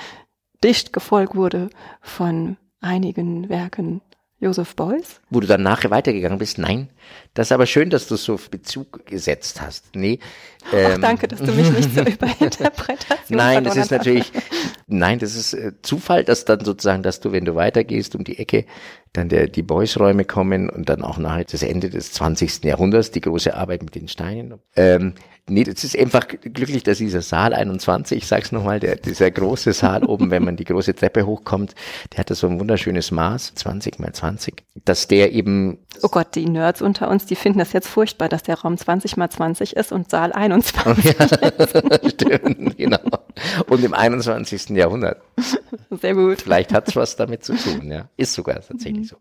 [SPEAKER 1] dicht gefolgt wurde von einigen Werken Joseph Beuys.
[SPEAKER 2] Wo du dann nachher weitergegangen bist? Nein. Das ist aber schön, dass du so Bezug gesetzt hast. Nee.
[SPEAKER 1] Ähm, Ach, danke, dass du mich nicht so überinterpretest.
[SPEAKER 2] Nein, das ist natürlich, nein, das ist äh, Zufall, dass dann sozusagen, dass du, wenn du weitergehst um die Ecke, dann der, die Beuys-Räume kommen und dann auch nachher das Ende des 20. Jahrhunderts, die große Arbeit mit den Steinen. Ähm, Nee, das ist einfach glücklich, dass dieser Saal 21, ich sag's nochmal, der, dieser große Saal oben, wenn man die große Treppe hochkommt, der hatte so ein wunderschönes Maß, 20 mal 20, dass der eben.
[SPEAKER 1] Oh Gott, die Nerds unter uns, die finden das jetzt furchtbar, dass der Raum 20 mal 20 ist und Saal 21. Ja,
[SPEAKER 2] stimmt, genau. Und im 21. Jahrhundert.
[SPEAKER 1] Sehr gut.
[SPEAKER 2] Vielleicht hat's was damit zu tun, ja. Ist sogar tatsächlich mhm. so.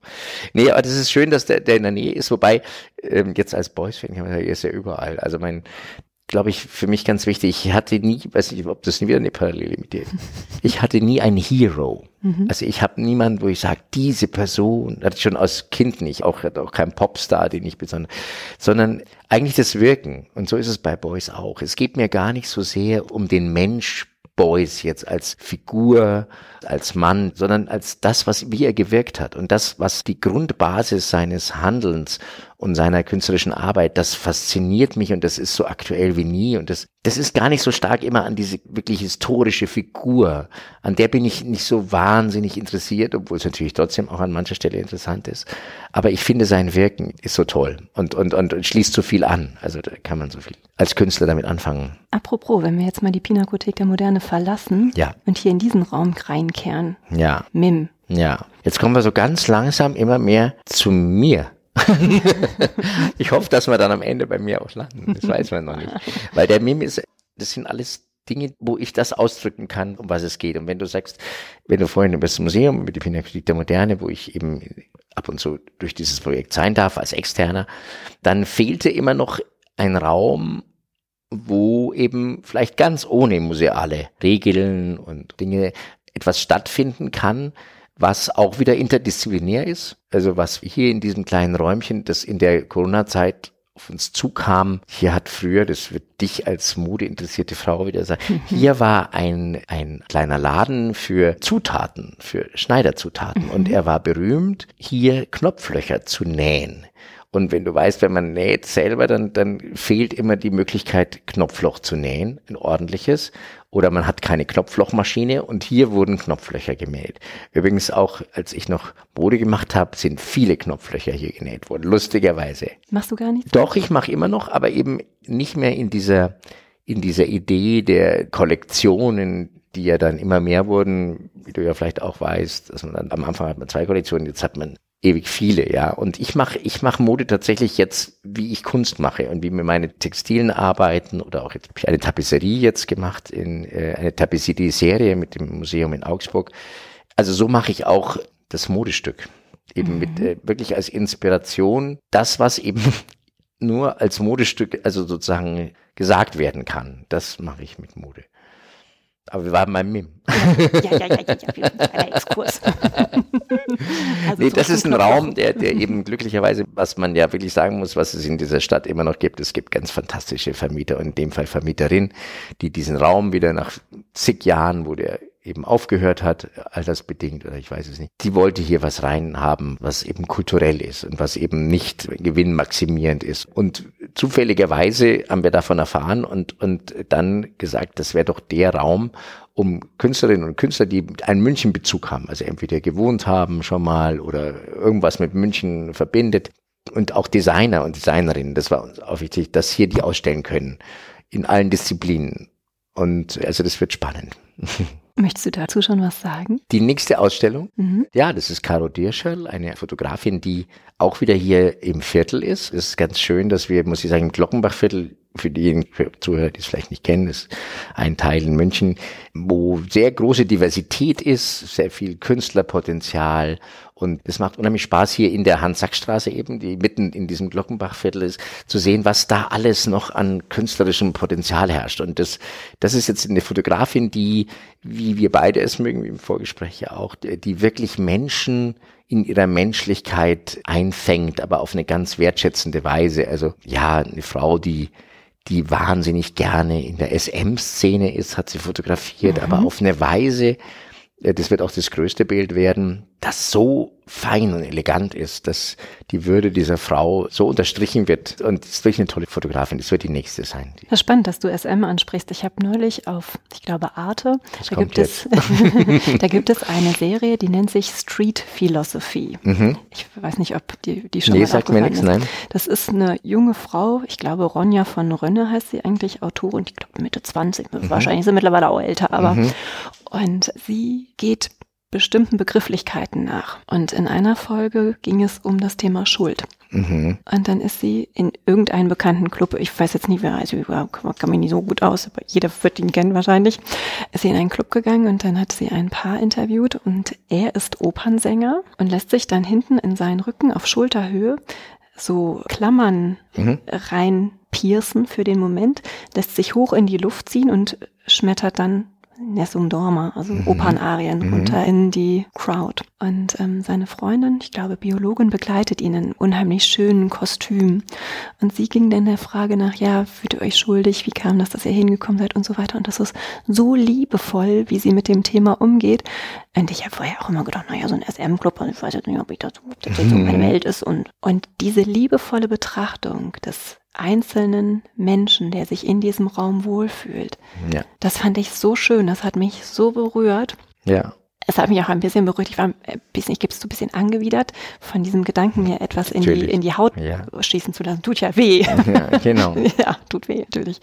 [SPEAKER 2] Nee, aber das ist schön, dass der, der in der Nähe ist, wobei, ähm, jetzt als Boys-Fan, er ist ja überall. Also mein, glaube ich, für mich ganz wichtig. Ich hatte nie, weiß nicht, ob das nie wieder eine Parallele mit dir Ich hatte nie einen Hero. Mhm. Also ich habe niemanden, wo ich sage, diese Person, hatte ich schon als Kind nicht, auch, auch kein Popstar, den ich besonders, sondern eigentlich das Wirken. Und so ist es bei Boys auch. Es geht mir gar nicht so sehr um den Mensch Boys jetzt als Figur, als Mann, sondern als das, was, wie er gewirkt hat und das, was die Grundbasis seines Handelns und seiner künstlerischen Arbeit, das fasziniert mich und das ist so aktuell wie nie und das, das ist gar nicht so stark immer an diese wirklich historische Figur. An der bin ich nicht so wahnsinnig interessiert, obwohl es natürlich trotzdem auch an mancher Stelle interessant ist. Aber ich finde sein Wirken ist so toll und, und, und, und schließt so viel an. Also da kann man so viel als Künstler damit anfangen.
[SPEAKER 1] Apropos, wenn wir jetzt mal die Pinakothek der Moderne verlassen
[SPEAKER 2] ja.
[SPEAKER 1] und hier in diesen Raum reinkehren.
[SPEAKER 2] Ja.
[SPEAKER 1] Mim.
[SPEAKER 2] Ja. Jetzt kommen wir so ganz langsam immer mehr zu mir. ich hoffe, dass wir dann am Ende bei mir auch landen. Das weiß man noch nicht. Weil der Mim ist, das sind alles Dinge, wo ich das ausdrücken kann, um was es geht. Und wenn du sagst, wenn du vorhin über das Museum, über die Pinakothek der Moderne, wo ich eben ab und zu durch dieses Projekt sein darf als Externer, dann fehlte immer noch ein Raum, wo eben vielleicht ganz ohne museale Regeln und Dinge etwas stattfinden kann, was auch wieder interdisziplinär ist. Also was hier in diesem kleinen Räumchen, das in der Corona-Zeit auf uns zukam, hier hat früher, das wird dich als modeinteressierte Frau wieder sagen, hier war ein, ein kleiner Laden für Zutaten, für Schneiderzutaten und er war berühmt, hier Knopflöcher zu nähen. Und wenn du weißt, wenn man näht selber, dann, dann fehlt immer die Möglichkeit, Knopfloch zu nähen, ein ordentliches. Oder man hat keine Knopflochmaschine und hier wurden Knopflöcher genäht. Übrigens auch, als ich noch Mode gemacht habe, sind viele Knopflöcher hier genäht worden, lustigerweise.
[SPEAKER 1] Machst du gar nichts?
[SPEAKER 2] Doch, ich mache immer noch, aber eben nicht mehr in dieser, in dieser Idee der Kollektionen, die ja dann immer mehr wurden, wie du ja vielleicht auch weißt, dass man dann am Anfang hat man zwei Kollektionen, jetzt hat man ewig viele, ja. Und ich mache ich mach Mode tatsächlich jetzt, wie ich Kunst mache und wie mir meine Textilien arbeiten oder auch jetzt eine Tapisserie jetzt gemacht in äh, eine Tapisserie-Serie mit dem Museum in Augsburg. Also so mache ich auch das Modestück. Eben mhm. mit äh, wirklich als Inspiration das, was eben nur als Modestück, also sozusagen gesagt werden kann. Das mache ich mit Mode. Aber wir waren beim MIM. Ja, ja, ja, ja, ja, ja Exkurs. also nee, das ist ein Raum, der, der eben glücklicherweise, was man ja wirklich sagen muss, was es in dieser Stadt immer noch gibt, es gibt ganz fantastische Vermieter und in dem Fall Vermieterin, die diesen Raum wieder nach zig Jahren, wo der eben aufgehört hat, altersbedingt oder ich weiß es nicht. Die wollte hier was reinhaben, was eben kulturell ist und was eben nicht gewinnmaximierend ist. Und zufälligerweise haben wir davon erfahren und, und dann gesagt, das wäre doch der Raum, um Künstlerinnen und Künstler, die einen Münchenbezug haben, also entweder gewohnt haben schon mal oder irgendwas mit München verbindet und auch Designer und Designerinnen, das war uns auch wichtig, dass hier die ausstellen können in allen Disziplinen. Und also das wird spannend.
[SPEAKER 1] Möchtest du dazu schon was sagen?
[SPEAKER 2] Die nächste Ausstellung? Mhm. Ja, das ist Caro Dierscherl, eine Fotografin, die auch wieder hier im Viertel ist. Es ist ganz schön, dass wir, muss ich sagen, im Glockenbachviertel für diejenigen Zuhörer, die es vielleicht nicht kennen, ist ein Teil in München, wo sehr große Diversität ist, sehr viel Künstlerpotenzial und es macht unheimlich Spaß hier in der Hans-Sack-Straße eben, die mitten in diesem Glockenbachviertel ist, zu sehen, was da alles noch an künstlerischem Potenzial herrscht. Und das, das ist jetzt eine Fotografin, die, wie wir beide es mögen, wie im Vorgespräch ja auch, die wirklich Menschen in ihrer Menschlichkeit einfängt, aber auf eine ganz wertschätzende Weise. Also ja, eine Frau, die die wahnsinnig gerne in der SM-Szene ist, hat sie fotografiert, mhm. aber auf eine Weise, das wird auch das größte Bild werden, das so fein und elegant ist, dass die Würde dieser Frau so unterstrichen wird. Und es ist wirklich eine tolle Fotografin. Das wird die nächste sein.
[SPEAKER 1] Das ist spannend, dass du SM ansprichst. Ich habe neulich auf, ich glaube, Arte, da gibt, es, da gibt es eine Serie, die nennt sich Street Philosophy. Mhm. Ich weiß nicht, ob die, die schon nee, mal sagt mir nichts, nein. Das ist eine junge Frau, ich glaube, Ronja von Rönne heißt sie eigentlich, Autorin, ich glaube Mitte 20, mhm. wahrscheinlich sind mittlerweile auch älter, aber mhm. Und sie geht bestimmten Begrifflichkeiten nach. Und in einer Folge ging es um das Thema Schuld. Mhm. Und dann ist sie in irgendeinen bekannten Club, ich weiß jetzt nicht, wer, also kann mich nicht so gut aus, aber jeder wird ihn kennen wahrscheinlich, ist sie in einen Club gegangen und dann hat sie ein Paar interviewt und er ist Opernsänger und lässt sich dann hinten in seinen Rücken auf Schulterhöhe so Klammern mhm. rein piercen für den Moment, lässt sich hoch in die Luft ziehen und schmettert dann Nessun Dorma, also mhm. Opernarien, mhm. runter in die Crowd. Und ähm, seine Freundin, ich glaube Biologin, begleitet ihn in unheimlich schönen Kostüm. Und sie ging dann der Frage nach, ja, fühlt ihr euch schuldig, wie kam das, dass ihr hingekommen seid und so weiter. Und das ist so liebevoll, wie sie mit dem Thema umgeht. Und ich habe vorher auch immer gedacht, naja, so ein SM-Club, ich weiß jetzt nicht, ob ich das, ob das jetzt so meine Welt ist. Und, und diese liebevolle Betrachtung des einzelnen Menschen, der sich in diesem Raum wohlfühlt. Ja. Das fand ich so schön, das hat mich so berührt.
[SPEAKER 2] Ja.
[SPEAKER 1] Es hat mich auch ein bisschen berührt. Ich war ein bisschen, ich gebe es so ein bisschen angewidert von diesem Gedanken, mir etwas in die, in die Haut ja. schießen zu lassen. Tut ja weh. Ja, genau. ja, tut weh, natürlich.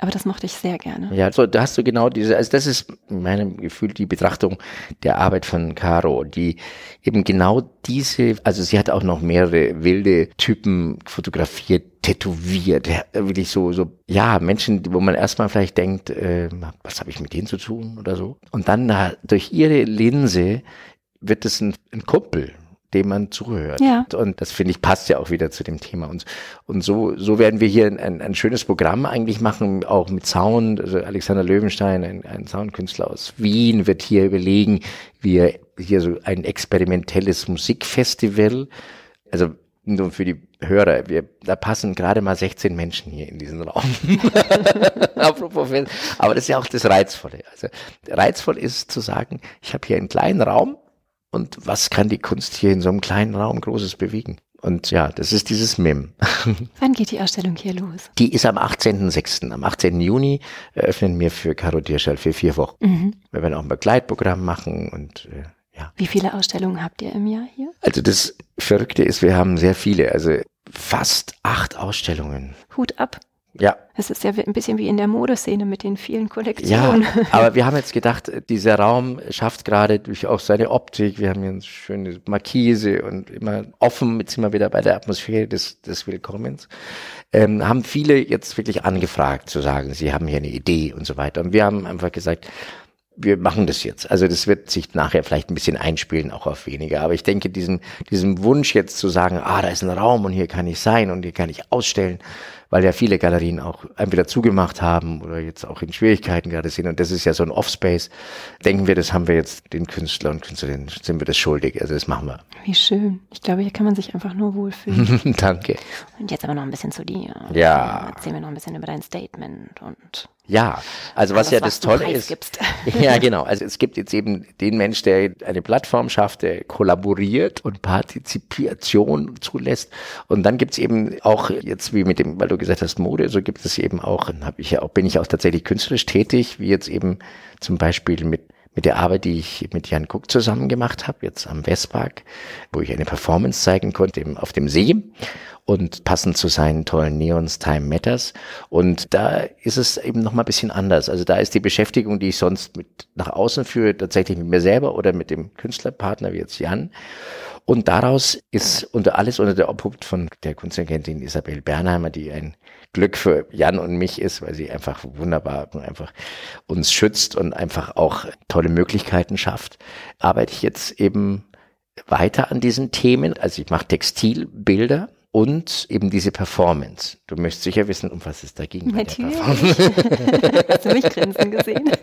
[SPEAKER 1] Aber das mochte ich sehr gerne.
[SPEAKER 2] Ja, so, da hast du genau diese, also das ist in meinem Gefühl die Betrachtung der Arbeit von Caro, die eben genau diese, also sie hat auch noch mehrere wilde Typen fotografiert, tätowiert, wirklich so, so, ja, Menschen, wo man erstmal vielleicht denkt, äh, was habe ich mit denen zu tun oder so. Und dann na, durch ihre Linse wird es ein, ein Kumpel, dem man zuhört. Ja. Und das finde ich passt ja auch wieder zu dem Thema. Und, und so, so werden wir hier ein, ein schönes Programm eigentlich machen, auch mit Sound. Also Alexander Löwenstein, ein, ein Soundkünstler aus Wien, wird hier überlegen, wie er hier so ein experimentelles Musikfestival, also nur für die Hörer, wir, da passen gerade mal 16 Menschen hier in diesen Raum. Apropos, aber das ist ja auch das Reizvolle. Also reizvoll ist zu sagen, ich habe hier einen kleinen Raum, und was kann die Kunst hier in so einem kleinen Raum Großes bewegen? Und ja, das ist dieses MIM.
[SPEAKER 1] Wann geht die Ausstellung hier los?
[SPEAKER 2] Die ist am 18.06. Am 18. Juni eröffnen wir für Caro Dierschall für vier Wochen. Mhm. Wir werden auch ein Begleitprogramm machen und äh, ja.
[SPEAKER 1] Wie viele Ausstellungen habt ihr im Jahr hier?
[SPEAKER 2] Also das Verrückte ist, wir haben sehr viele, also fast acht Ausstellungen.
[SPEAKER 1] Hut ab.
[SPEAKER 2] Ja.
[SPEAKER 1] Es ist ja ein bisschen wie in der Modeszene mit den vielen Kollektionen.
[SPEAKER 2] Ja, aber wir haben jetzt gedacht, dieser Raum schafft gerade durch auch seine Optik, wir haben hier eine schöne Markise und immer offen, jetzt sind wir wieder bei der Atmosphäre des, des Willkommens, ähm, haben viele jetzt wirklich angefragt zu sagen, sie haben hier eine Idee und so weiter. Und wir haben einfach gesagt, wir machen das jetzt. Also das wird sich nachher vielleicht ein bisschen einspielen, auch auf weniger. Aber ich denke, diesem, diesem Wunsch jetzt zu sagen, ah, da ist ein Raum und hier kann ich sein und hier kann ich ausstellen, weil ja viele Galerien auch entweder zugemacht haben oder jetzt auch in Schwierigkeiten gerade sind. Und das ist ja so ein Offspace. Denken wir, das haben wir jetzt den Künstler und Künstlerinnen, sind wir das schuldig. Also das machen wir.
[SPEAKER 1] Wie schön. Ich glaube, hier kann man sich einfach nur wohlfühlen.
[SPEAKER 2] Danke.
[SPEAKER 1] Und jetzt aber noch ein bisschen zu dir.
[SPEAKER 2] Ja.
[SPEAKER 1] Erzähl mir noch ein bisschen über dein Statement und
[SPEAKER 2] ja, also was
[SPEAKER 1] Alles,
[SPEAKER 2] ja
[SPEAKER 1] was
[SPEAKER 2] das
[SPEAKER 1] du
[SPEAKER 2] Tolle ist.
[SPEAKER 1] preisgibst.
[SPEAKER 2] Ja, genau. Also es gibt jetzt eben den Mensch, der eine Plattform schafft, der kollaboriert und Partizipation zulässt. Und dann gibt's eben auch jetzt wie mit dem, weil du gesagt hast Mode, so gibt es eben auch, hab ich ja auch, bin ich auch tatsächlich künstlerisch tätig, wie jetzt eben zum Beispiel mit mit der Arbeit, die ich mit Jan Kuck zusammen gemacht habe, jetzt am Westpark, wo ich eine Performance zeigen konnte eben auf dem See und passend zu seinen tollen Neons Time Matters. Und da ist es eben noch mal ein bisschen anders. Also da ist die Beschäftigung, die ich sonst mit nach außen führe, tatsächlich mit mir selber oder mit dem Künstlerpartner wie jetzt Jan. Und daraus ist unter alles unter der Obhut von der Kunstagentin Isabel Bernheimer, die ein Glück für Jan und mich ist, weil sie einfach wunderbar und einfach uns schützt und einfach auch tolle Möglichkeiten schafft, arbeite ich jetzt eben weiter an diesen Themen. Also ich mache Textilbilder und eben diese Performance. Du möchtest sicher wissen, um was es da ging.
[SPEAKER 1] Natürlich.
[SPEAKER 2] Performance.
[SPEAKER 1] Hast du mich grinsen gesehen?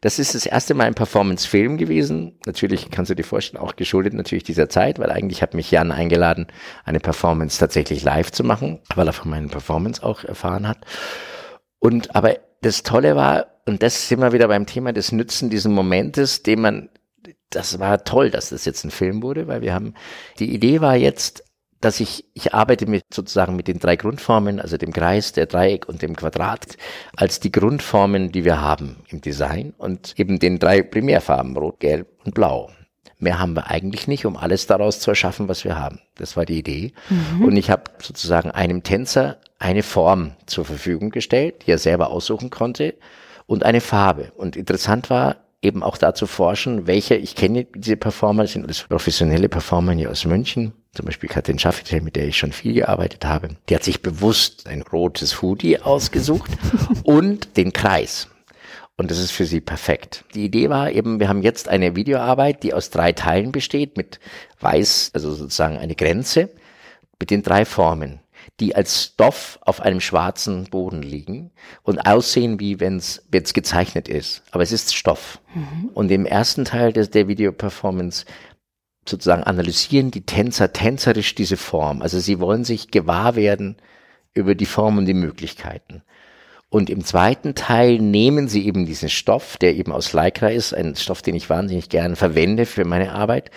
[SPEAKER 2] Das ist das erste Mal ein Performance-Film gewesen. Natürlich kannst du dir vorstellen, auch geschuldet natürlich dieser Zeit, weil eigentlich hat mich Jan eingeladen, eine Performance tatsächlich live zu machen, weil er von meinen Performance auch erfahren hat. Und aber das Tolle war, und das sind wir wieder beim Thema des Nützen diesen Momentes, den man, das war toll, dass das jetzt ein Film wurde, weil wir haben, die Idee war jetzt, dass ich, ich arbeite mit sozusagen mit den drei Grundformen, also dem Kreis, der Dreieck und dem Quadrat, als die Grundformen, die wir haben im Design und eben den drei Primärfarben, Rot, Gelb und Blau. Mehr haben wir eigentlich nicht, um alles daraus zu erschaffen, was wir haben. Das war die Idee. Und ich habe sozusagen einem Tänzer eine Form zur Verfügung gestellt, die er selber aussuchen konnte, und eine Farbe. Und interessant war, eben auch da zu forschen, welche, ich kenne diese Performer, das sind alles professionelle Performer hier aus München, zum Beispiel Katrin Schaffitel, mit der ich schon viel gearbeitet habe. Die hat sich bewusst ein rotes Hoodie ausgesucht und den Kreis. Und das ist für sie perfekt. Die Idee war eben, wir haben jetzt eine Videoarbeit, die aus drei Teilen besteht, mit weiß, also sozusagen eine Grenze, mit den drei Formen, die als Stoff auf einem schwarzen Boden liegen und aussehen, wie wenn es gezeichnet ist. Aber es ist Stoff. Und im ersten Teil des, der Videoperformance sozusagen analysieren die Tänzer tänzerisch diese Form. Also sie wollen sich gewahr werden über die Form und die Möglichkeiten. Und im zweiten Teil nehmen sie eben diesen Stoff, der eben aus Lycra ist, ein Stoff, den ich wahnsinnig gern verwende für meine Arbeit,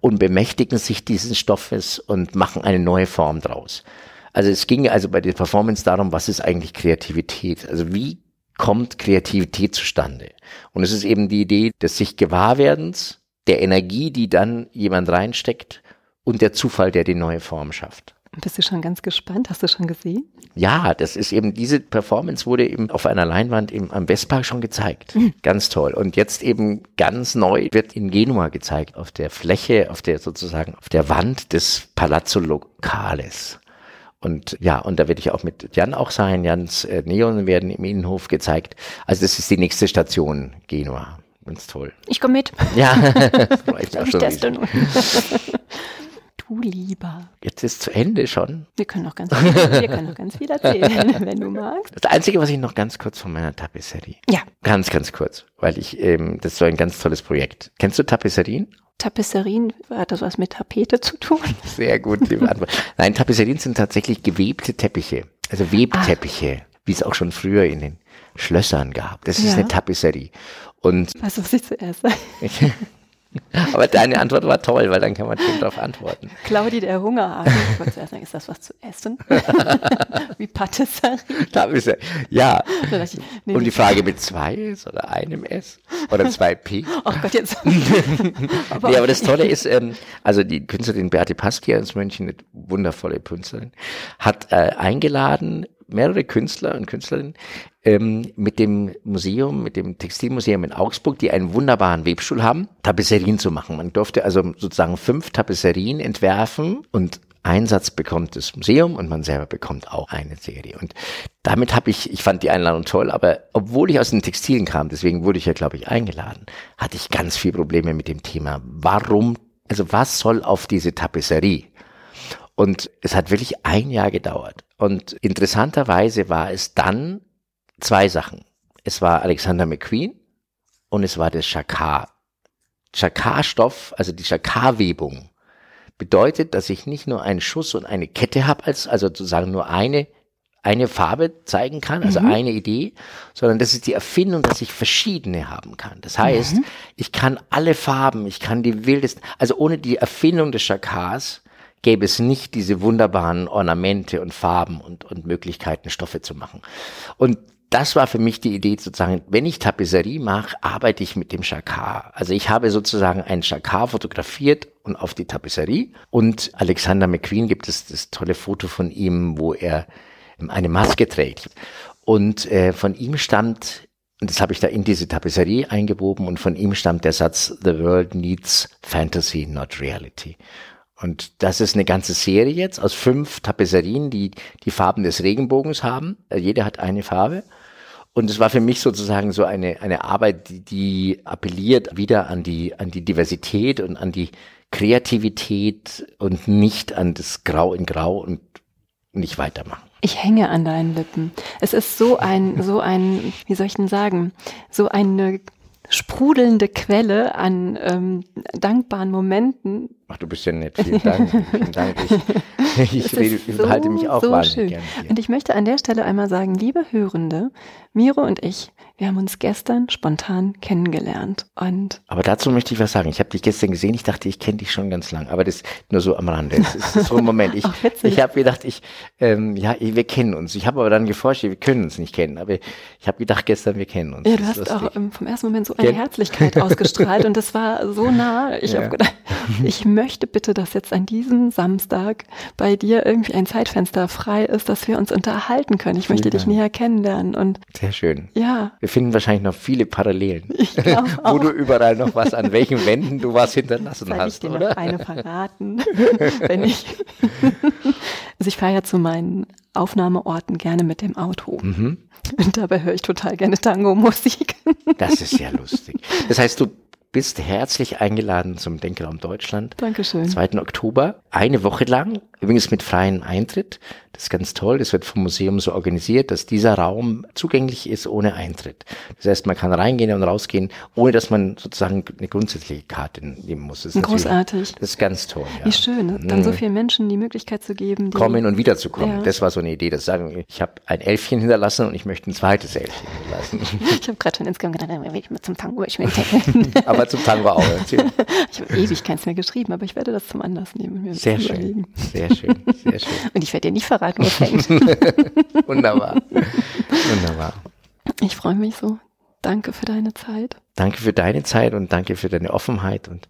[SPEAKER 2] und bemächtigen sich dieses Stoffes und machen eine neue Form draus. Also es ging also bei der Performance darum, was ist eigentlich Kreativität? Also wie kommt Kreativität zustande? Und es ist eben die Idee des sich Gewahrwerdens, der Energie, die dann jemand reinsteckt und der Zufall, der die neue Form schafft.
[SPEAKER 1] Bist du schon ganz gespannt? Hast du schon gesehen?
[SPEAKER 2] Ja, das ist eben, diese Performance wurde eben auf einer Leinwand im, am Westpark schon gezeigt. Ganz toll. Und jetzt eben ganz neu wird in Genua gezeigt, auf der Fläche, auf der sozusagen, auf der Wand des Palazzo Locales. Und ja, und da werde ich auch mit Jan auch sein. Jans äh, Neon werden im Innenhof gezeigt. Also das ist die nächste Station, Genua. Ganz toll.
[SPEAKER 1] Ich komme mit.
[SPEAKER 2] Ja, ich mich auch
[SPEAKER 1] Ich
[SPEAKER 2] schon.
[SPEAKER 1] nur. du lieber.
[SPEAKER 2] Jetzt ist zu Ende schon.
[SPEAKER 1] Wir können noch ganz viel, wir können noch ganz viel erzählen, wenn du magst.
[SPEAKER 2] Das Einzige, was ich noch ganz kurz von meiner Tapisserie.
[SPEAKER 1] Ja,
[SPEAKER 2] Ganz, ganz kurz, weil ich, ähm, das ist so ein ganz tolles Projekt. Kennst du Tapisserien?
[SPEAKER 1] Tapisserien, hat das was mit Tapete zu tun?
[SPEAKER 2] Sehr gut, liebe Antwort. Nein, Tapisserien sind tatsächlich gewebte Teppiche, also Webteppiche, wie es auch schon früher in den Schlössern gab. Das ist
[SPEAKER 1] Ja.
[SPEAKER 2] eine Tapisserie. Und
[SPEAKER 1] Was muss ich zuerst sagen?
[SPEAKER 2] aber deine Antwort war toll, weil dann kann man schön darauf antworten.
[SPEAKER 1] Claudi, der Hungerarm. Ich wollte zuerst sagen, ist das was zu essen? Wie Patisserie?
[SPEAKER 2] Ja.
[SPEAKER 1] Ich, nee,
[SPEAKER 2] Und die. Frage mit zwei S oder einem S oder zwei P.
[SPEAKER 1] Oh Gott, jetzt.
[SPEAKER 2] nee, aber das Tolle ist, ähm, also die Künstlerin Beate Paskia aus München, eine wundervolle Künstlerin, hat äh, eingeladen, mehrere Künstler und Künstlerinnen ähm, mit dem Museum, mit dem Textilmuseum in Augsburg, die einen wunderbaren Webstuhl haben, Tapisserien zu machen. Man durfte also sozusagen fünf Tapisserien entwerfen und Einsatz bekommt das Museum und man selber bekommt auch eine Serie. Und damit habe ich, ich fand die Einladung toll, aber obwohl ich aus den Textilien kam, deswegen wurde ich ja, glaube ich, eingeladen, hatte ich ganz viel Probleme mit dem Thema. Warum, also was soll auf diese Tapisserie? Und es hat wirklich ein Jahr gedauert. Und interessanterweise war es dann zwei Sachen. Es war Alexander McQueen und es war das Chakar. Chakar-Stoff, also die Chakar-Webung, bedeutet, dass ich nicht nur einen Schuss und eine Kette habe, als, also sozusagen nur eine, eine Farbe zeigen kann, also mhm. eine Idee, sondern das ist die Erfindung, dass ich verschiedene haben kann. Das heißt, mhm. ich kann alle Farben, ich kann die wildesten, also ohne die Erfindung des Chakars gäbe es nicht diese wunderbaren Ornamente und Farben und, und Möglichkeiten, Stoffe zu machen. Und das war für mich die Idee sozusagen, wenn ich Tapisserie mache, arbeite ich mit dem Chakar. Also ich habe sozusagen einen Chakar fotografiert und auf die Tapisserie. Und Alexander McQueen gibt es das tolle Foto von ihm, wo er eine Maske trägt. Und äh, von ihm stammt, und das habe ich da in diese Tapisserie eingewoben, und von ihm stammt der Satz, The world needs fantasy, not reality. Und das ist eine ganze Serie jetzt aus fünf Tapisserien, die die Farben des Regenbogens haben. Jeder hat eine Farbe. Und es war für mich sozusagen so eine, eine Arbeit, die, die appelliert wieder an die, an die Diversität und an die Kreativität und nicht an das Grau in Grau und nicht weitermachen.
[SPEAKER 1] Ich hänge an deinen Lippen. Es ist so ein, so ein, wie soll ich denn sagen, so eine sprudelnde Quelle an ähm, dankbaren Momenten.
[SPEAKER 2] Ach, du bist ja nett. Vielen Dank. Vielen Dank. Ich, ich rede, so, halte mich auch so wahnsinnig gerne.
[SPEAKER 1] Hier. Und ich möchte an der Stelle einmal sagen, liebe Hörende, Miro und ich, wir haben uns gestern spontan kennengelernt. Und
[SPEAKER 2] aber dazu möchte ich was sagen. Ich habe dich gestern gesehen. Ich dachte, ich kenne dich schon ganz lang. Aber das nur so am Rande. Das ist so ein Moment. Ich, ich habe gedacht, ich, ähm, ja, wir kennen uns. Ich habe aber dann geforscht, wir können uns nicht kennen. Aber ich habe gedacht gestern, wir kennen uns.
[SPEAKER 1] Ja, du hast auch ähm, vom ersten Moment so eine Herzlichkeit ausgestrahlt und das war so nah. Ich ja. habe gedacht, ich möchte bitte, dass jetzt an diesem Samstag bei dir irgendwie ein Zeitfenster frei ist, dass wir uns unterhalten können. Ich möchte Vielen dich näher kennenlernen und
[SPEAKER 2] sehr schön.
[SPEAKER 1] Ja.
[SPEAKER 2] Wir finden wahrscheinlich noch viele Parallelen, wo du überall noch was an welchen Wänden du was hinterlassen Soll hast,
[SPEAKER 1] ich dir
[SPEAKER 2] oder?
[SPEAKER 1] Noch eine verraten, wenn ich. also ich fahre ja zu meinen Aufnahmeorten gerne mit dem Auto. Mhm. Und dabei höre ich total gerne Tango-Musik.
[SPEAKER 2] Das ist ja lustig. Das heißt, du bist herzlich eingeladen zum Denkraum Deutschland.
[SPEAKER 1] Dankeschön.
[SPEAKER 2] 2. Oktober. Eine Woche lang, übrigens mit freiem Eintritt. Das ist ganz toll. Das wird vom Museum so organisiert, dass dieser Raum zugänglich ist ohne Eintritt. Das heißt, man kann reingehen und rausgehen, ohne dass man sozusagen eine grundsätzliche Karte nehmen muss.
[SPEAKER 1] Das Großartig.
[SPEAKER 2] Das ist ganz toll.
[SPEAKER 1] Ja. Wie schön, dann so mhm. vielen Menschen die Möglichkeit zu geben,
[SPEAKER 2] kommen und wiederzukommen. Ja. Das war so eine Idee, dass sagen, ich habe ein Elfchen hinterlassen und ich möchte ein zweites Elfchen hinterlassen.
[SPEAKER 1] ich habe gerade schon insgesamt gedacht, ich will zum Tango, ich will
[SPEAKER 2] Aber zum Tango auch.
[SPEAKER 1] ich habe ewig keins mehr geschrieben, aber ich werde das zum Anlass nehmen.
[SPEAKER 2] sehr schön, sehr schön, sehr schön.
[SPEAKER 1] Und ich werde dir nicht verraten, wo fängt.
[SPEAKER 2] Wunderbar. Wunderbar.
[SPEAKER 1] Ich freue mich so. Danke für deine Zeit.
[SPEAKER 2] Danke für deine Zeit und danke für deine Offenheit und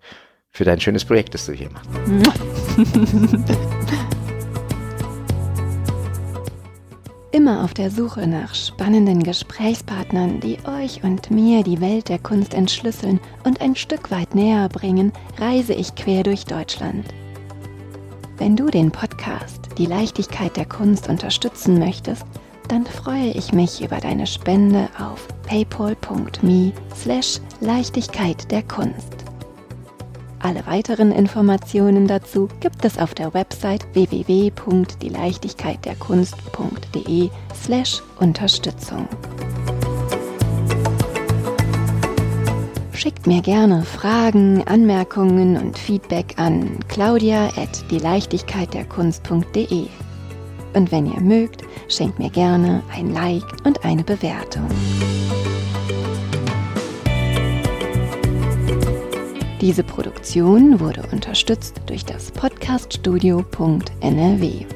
[SPEAKER 2] für dein schönes Projekt, das du hier machst.
[SPEAKER 1] Immer auf der Suche nach spannenden Gesprächspartnern, die euch und mir die Welt der Kunst entschlüsseln und ein Stück weit näher bringen, reise ich quer durch Deutschland. Wenn du den Podcast Die Leichtigkeit der Kunst unterstützen möchtest, dann freue ich mich über deine Spende auf paypal.me slash Leichtigkeit der Kunst. Alle weiteren Informationen dazu gibt es auf der Website www.dieleichtigkeitderkunst.de slash Unterstützung. Schickt mir gerne Fragen, Anmerkungen und Feedback an claudia at dieleichtigkeitderkunst.de. Und wenn ihr mögt, schenkt mir gerne ein Like und eine Bewertung. Diese Produktion wurde unterstützt durch das Podcaststudio.nrw.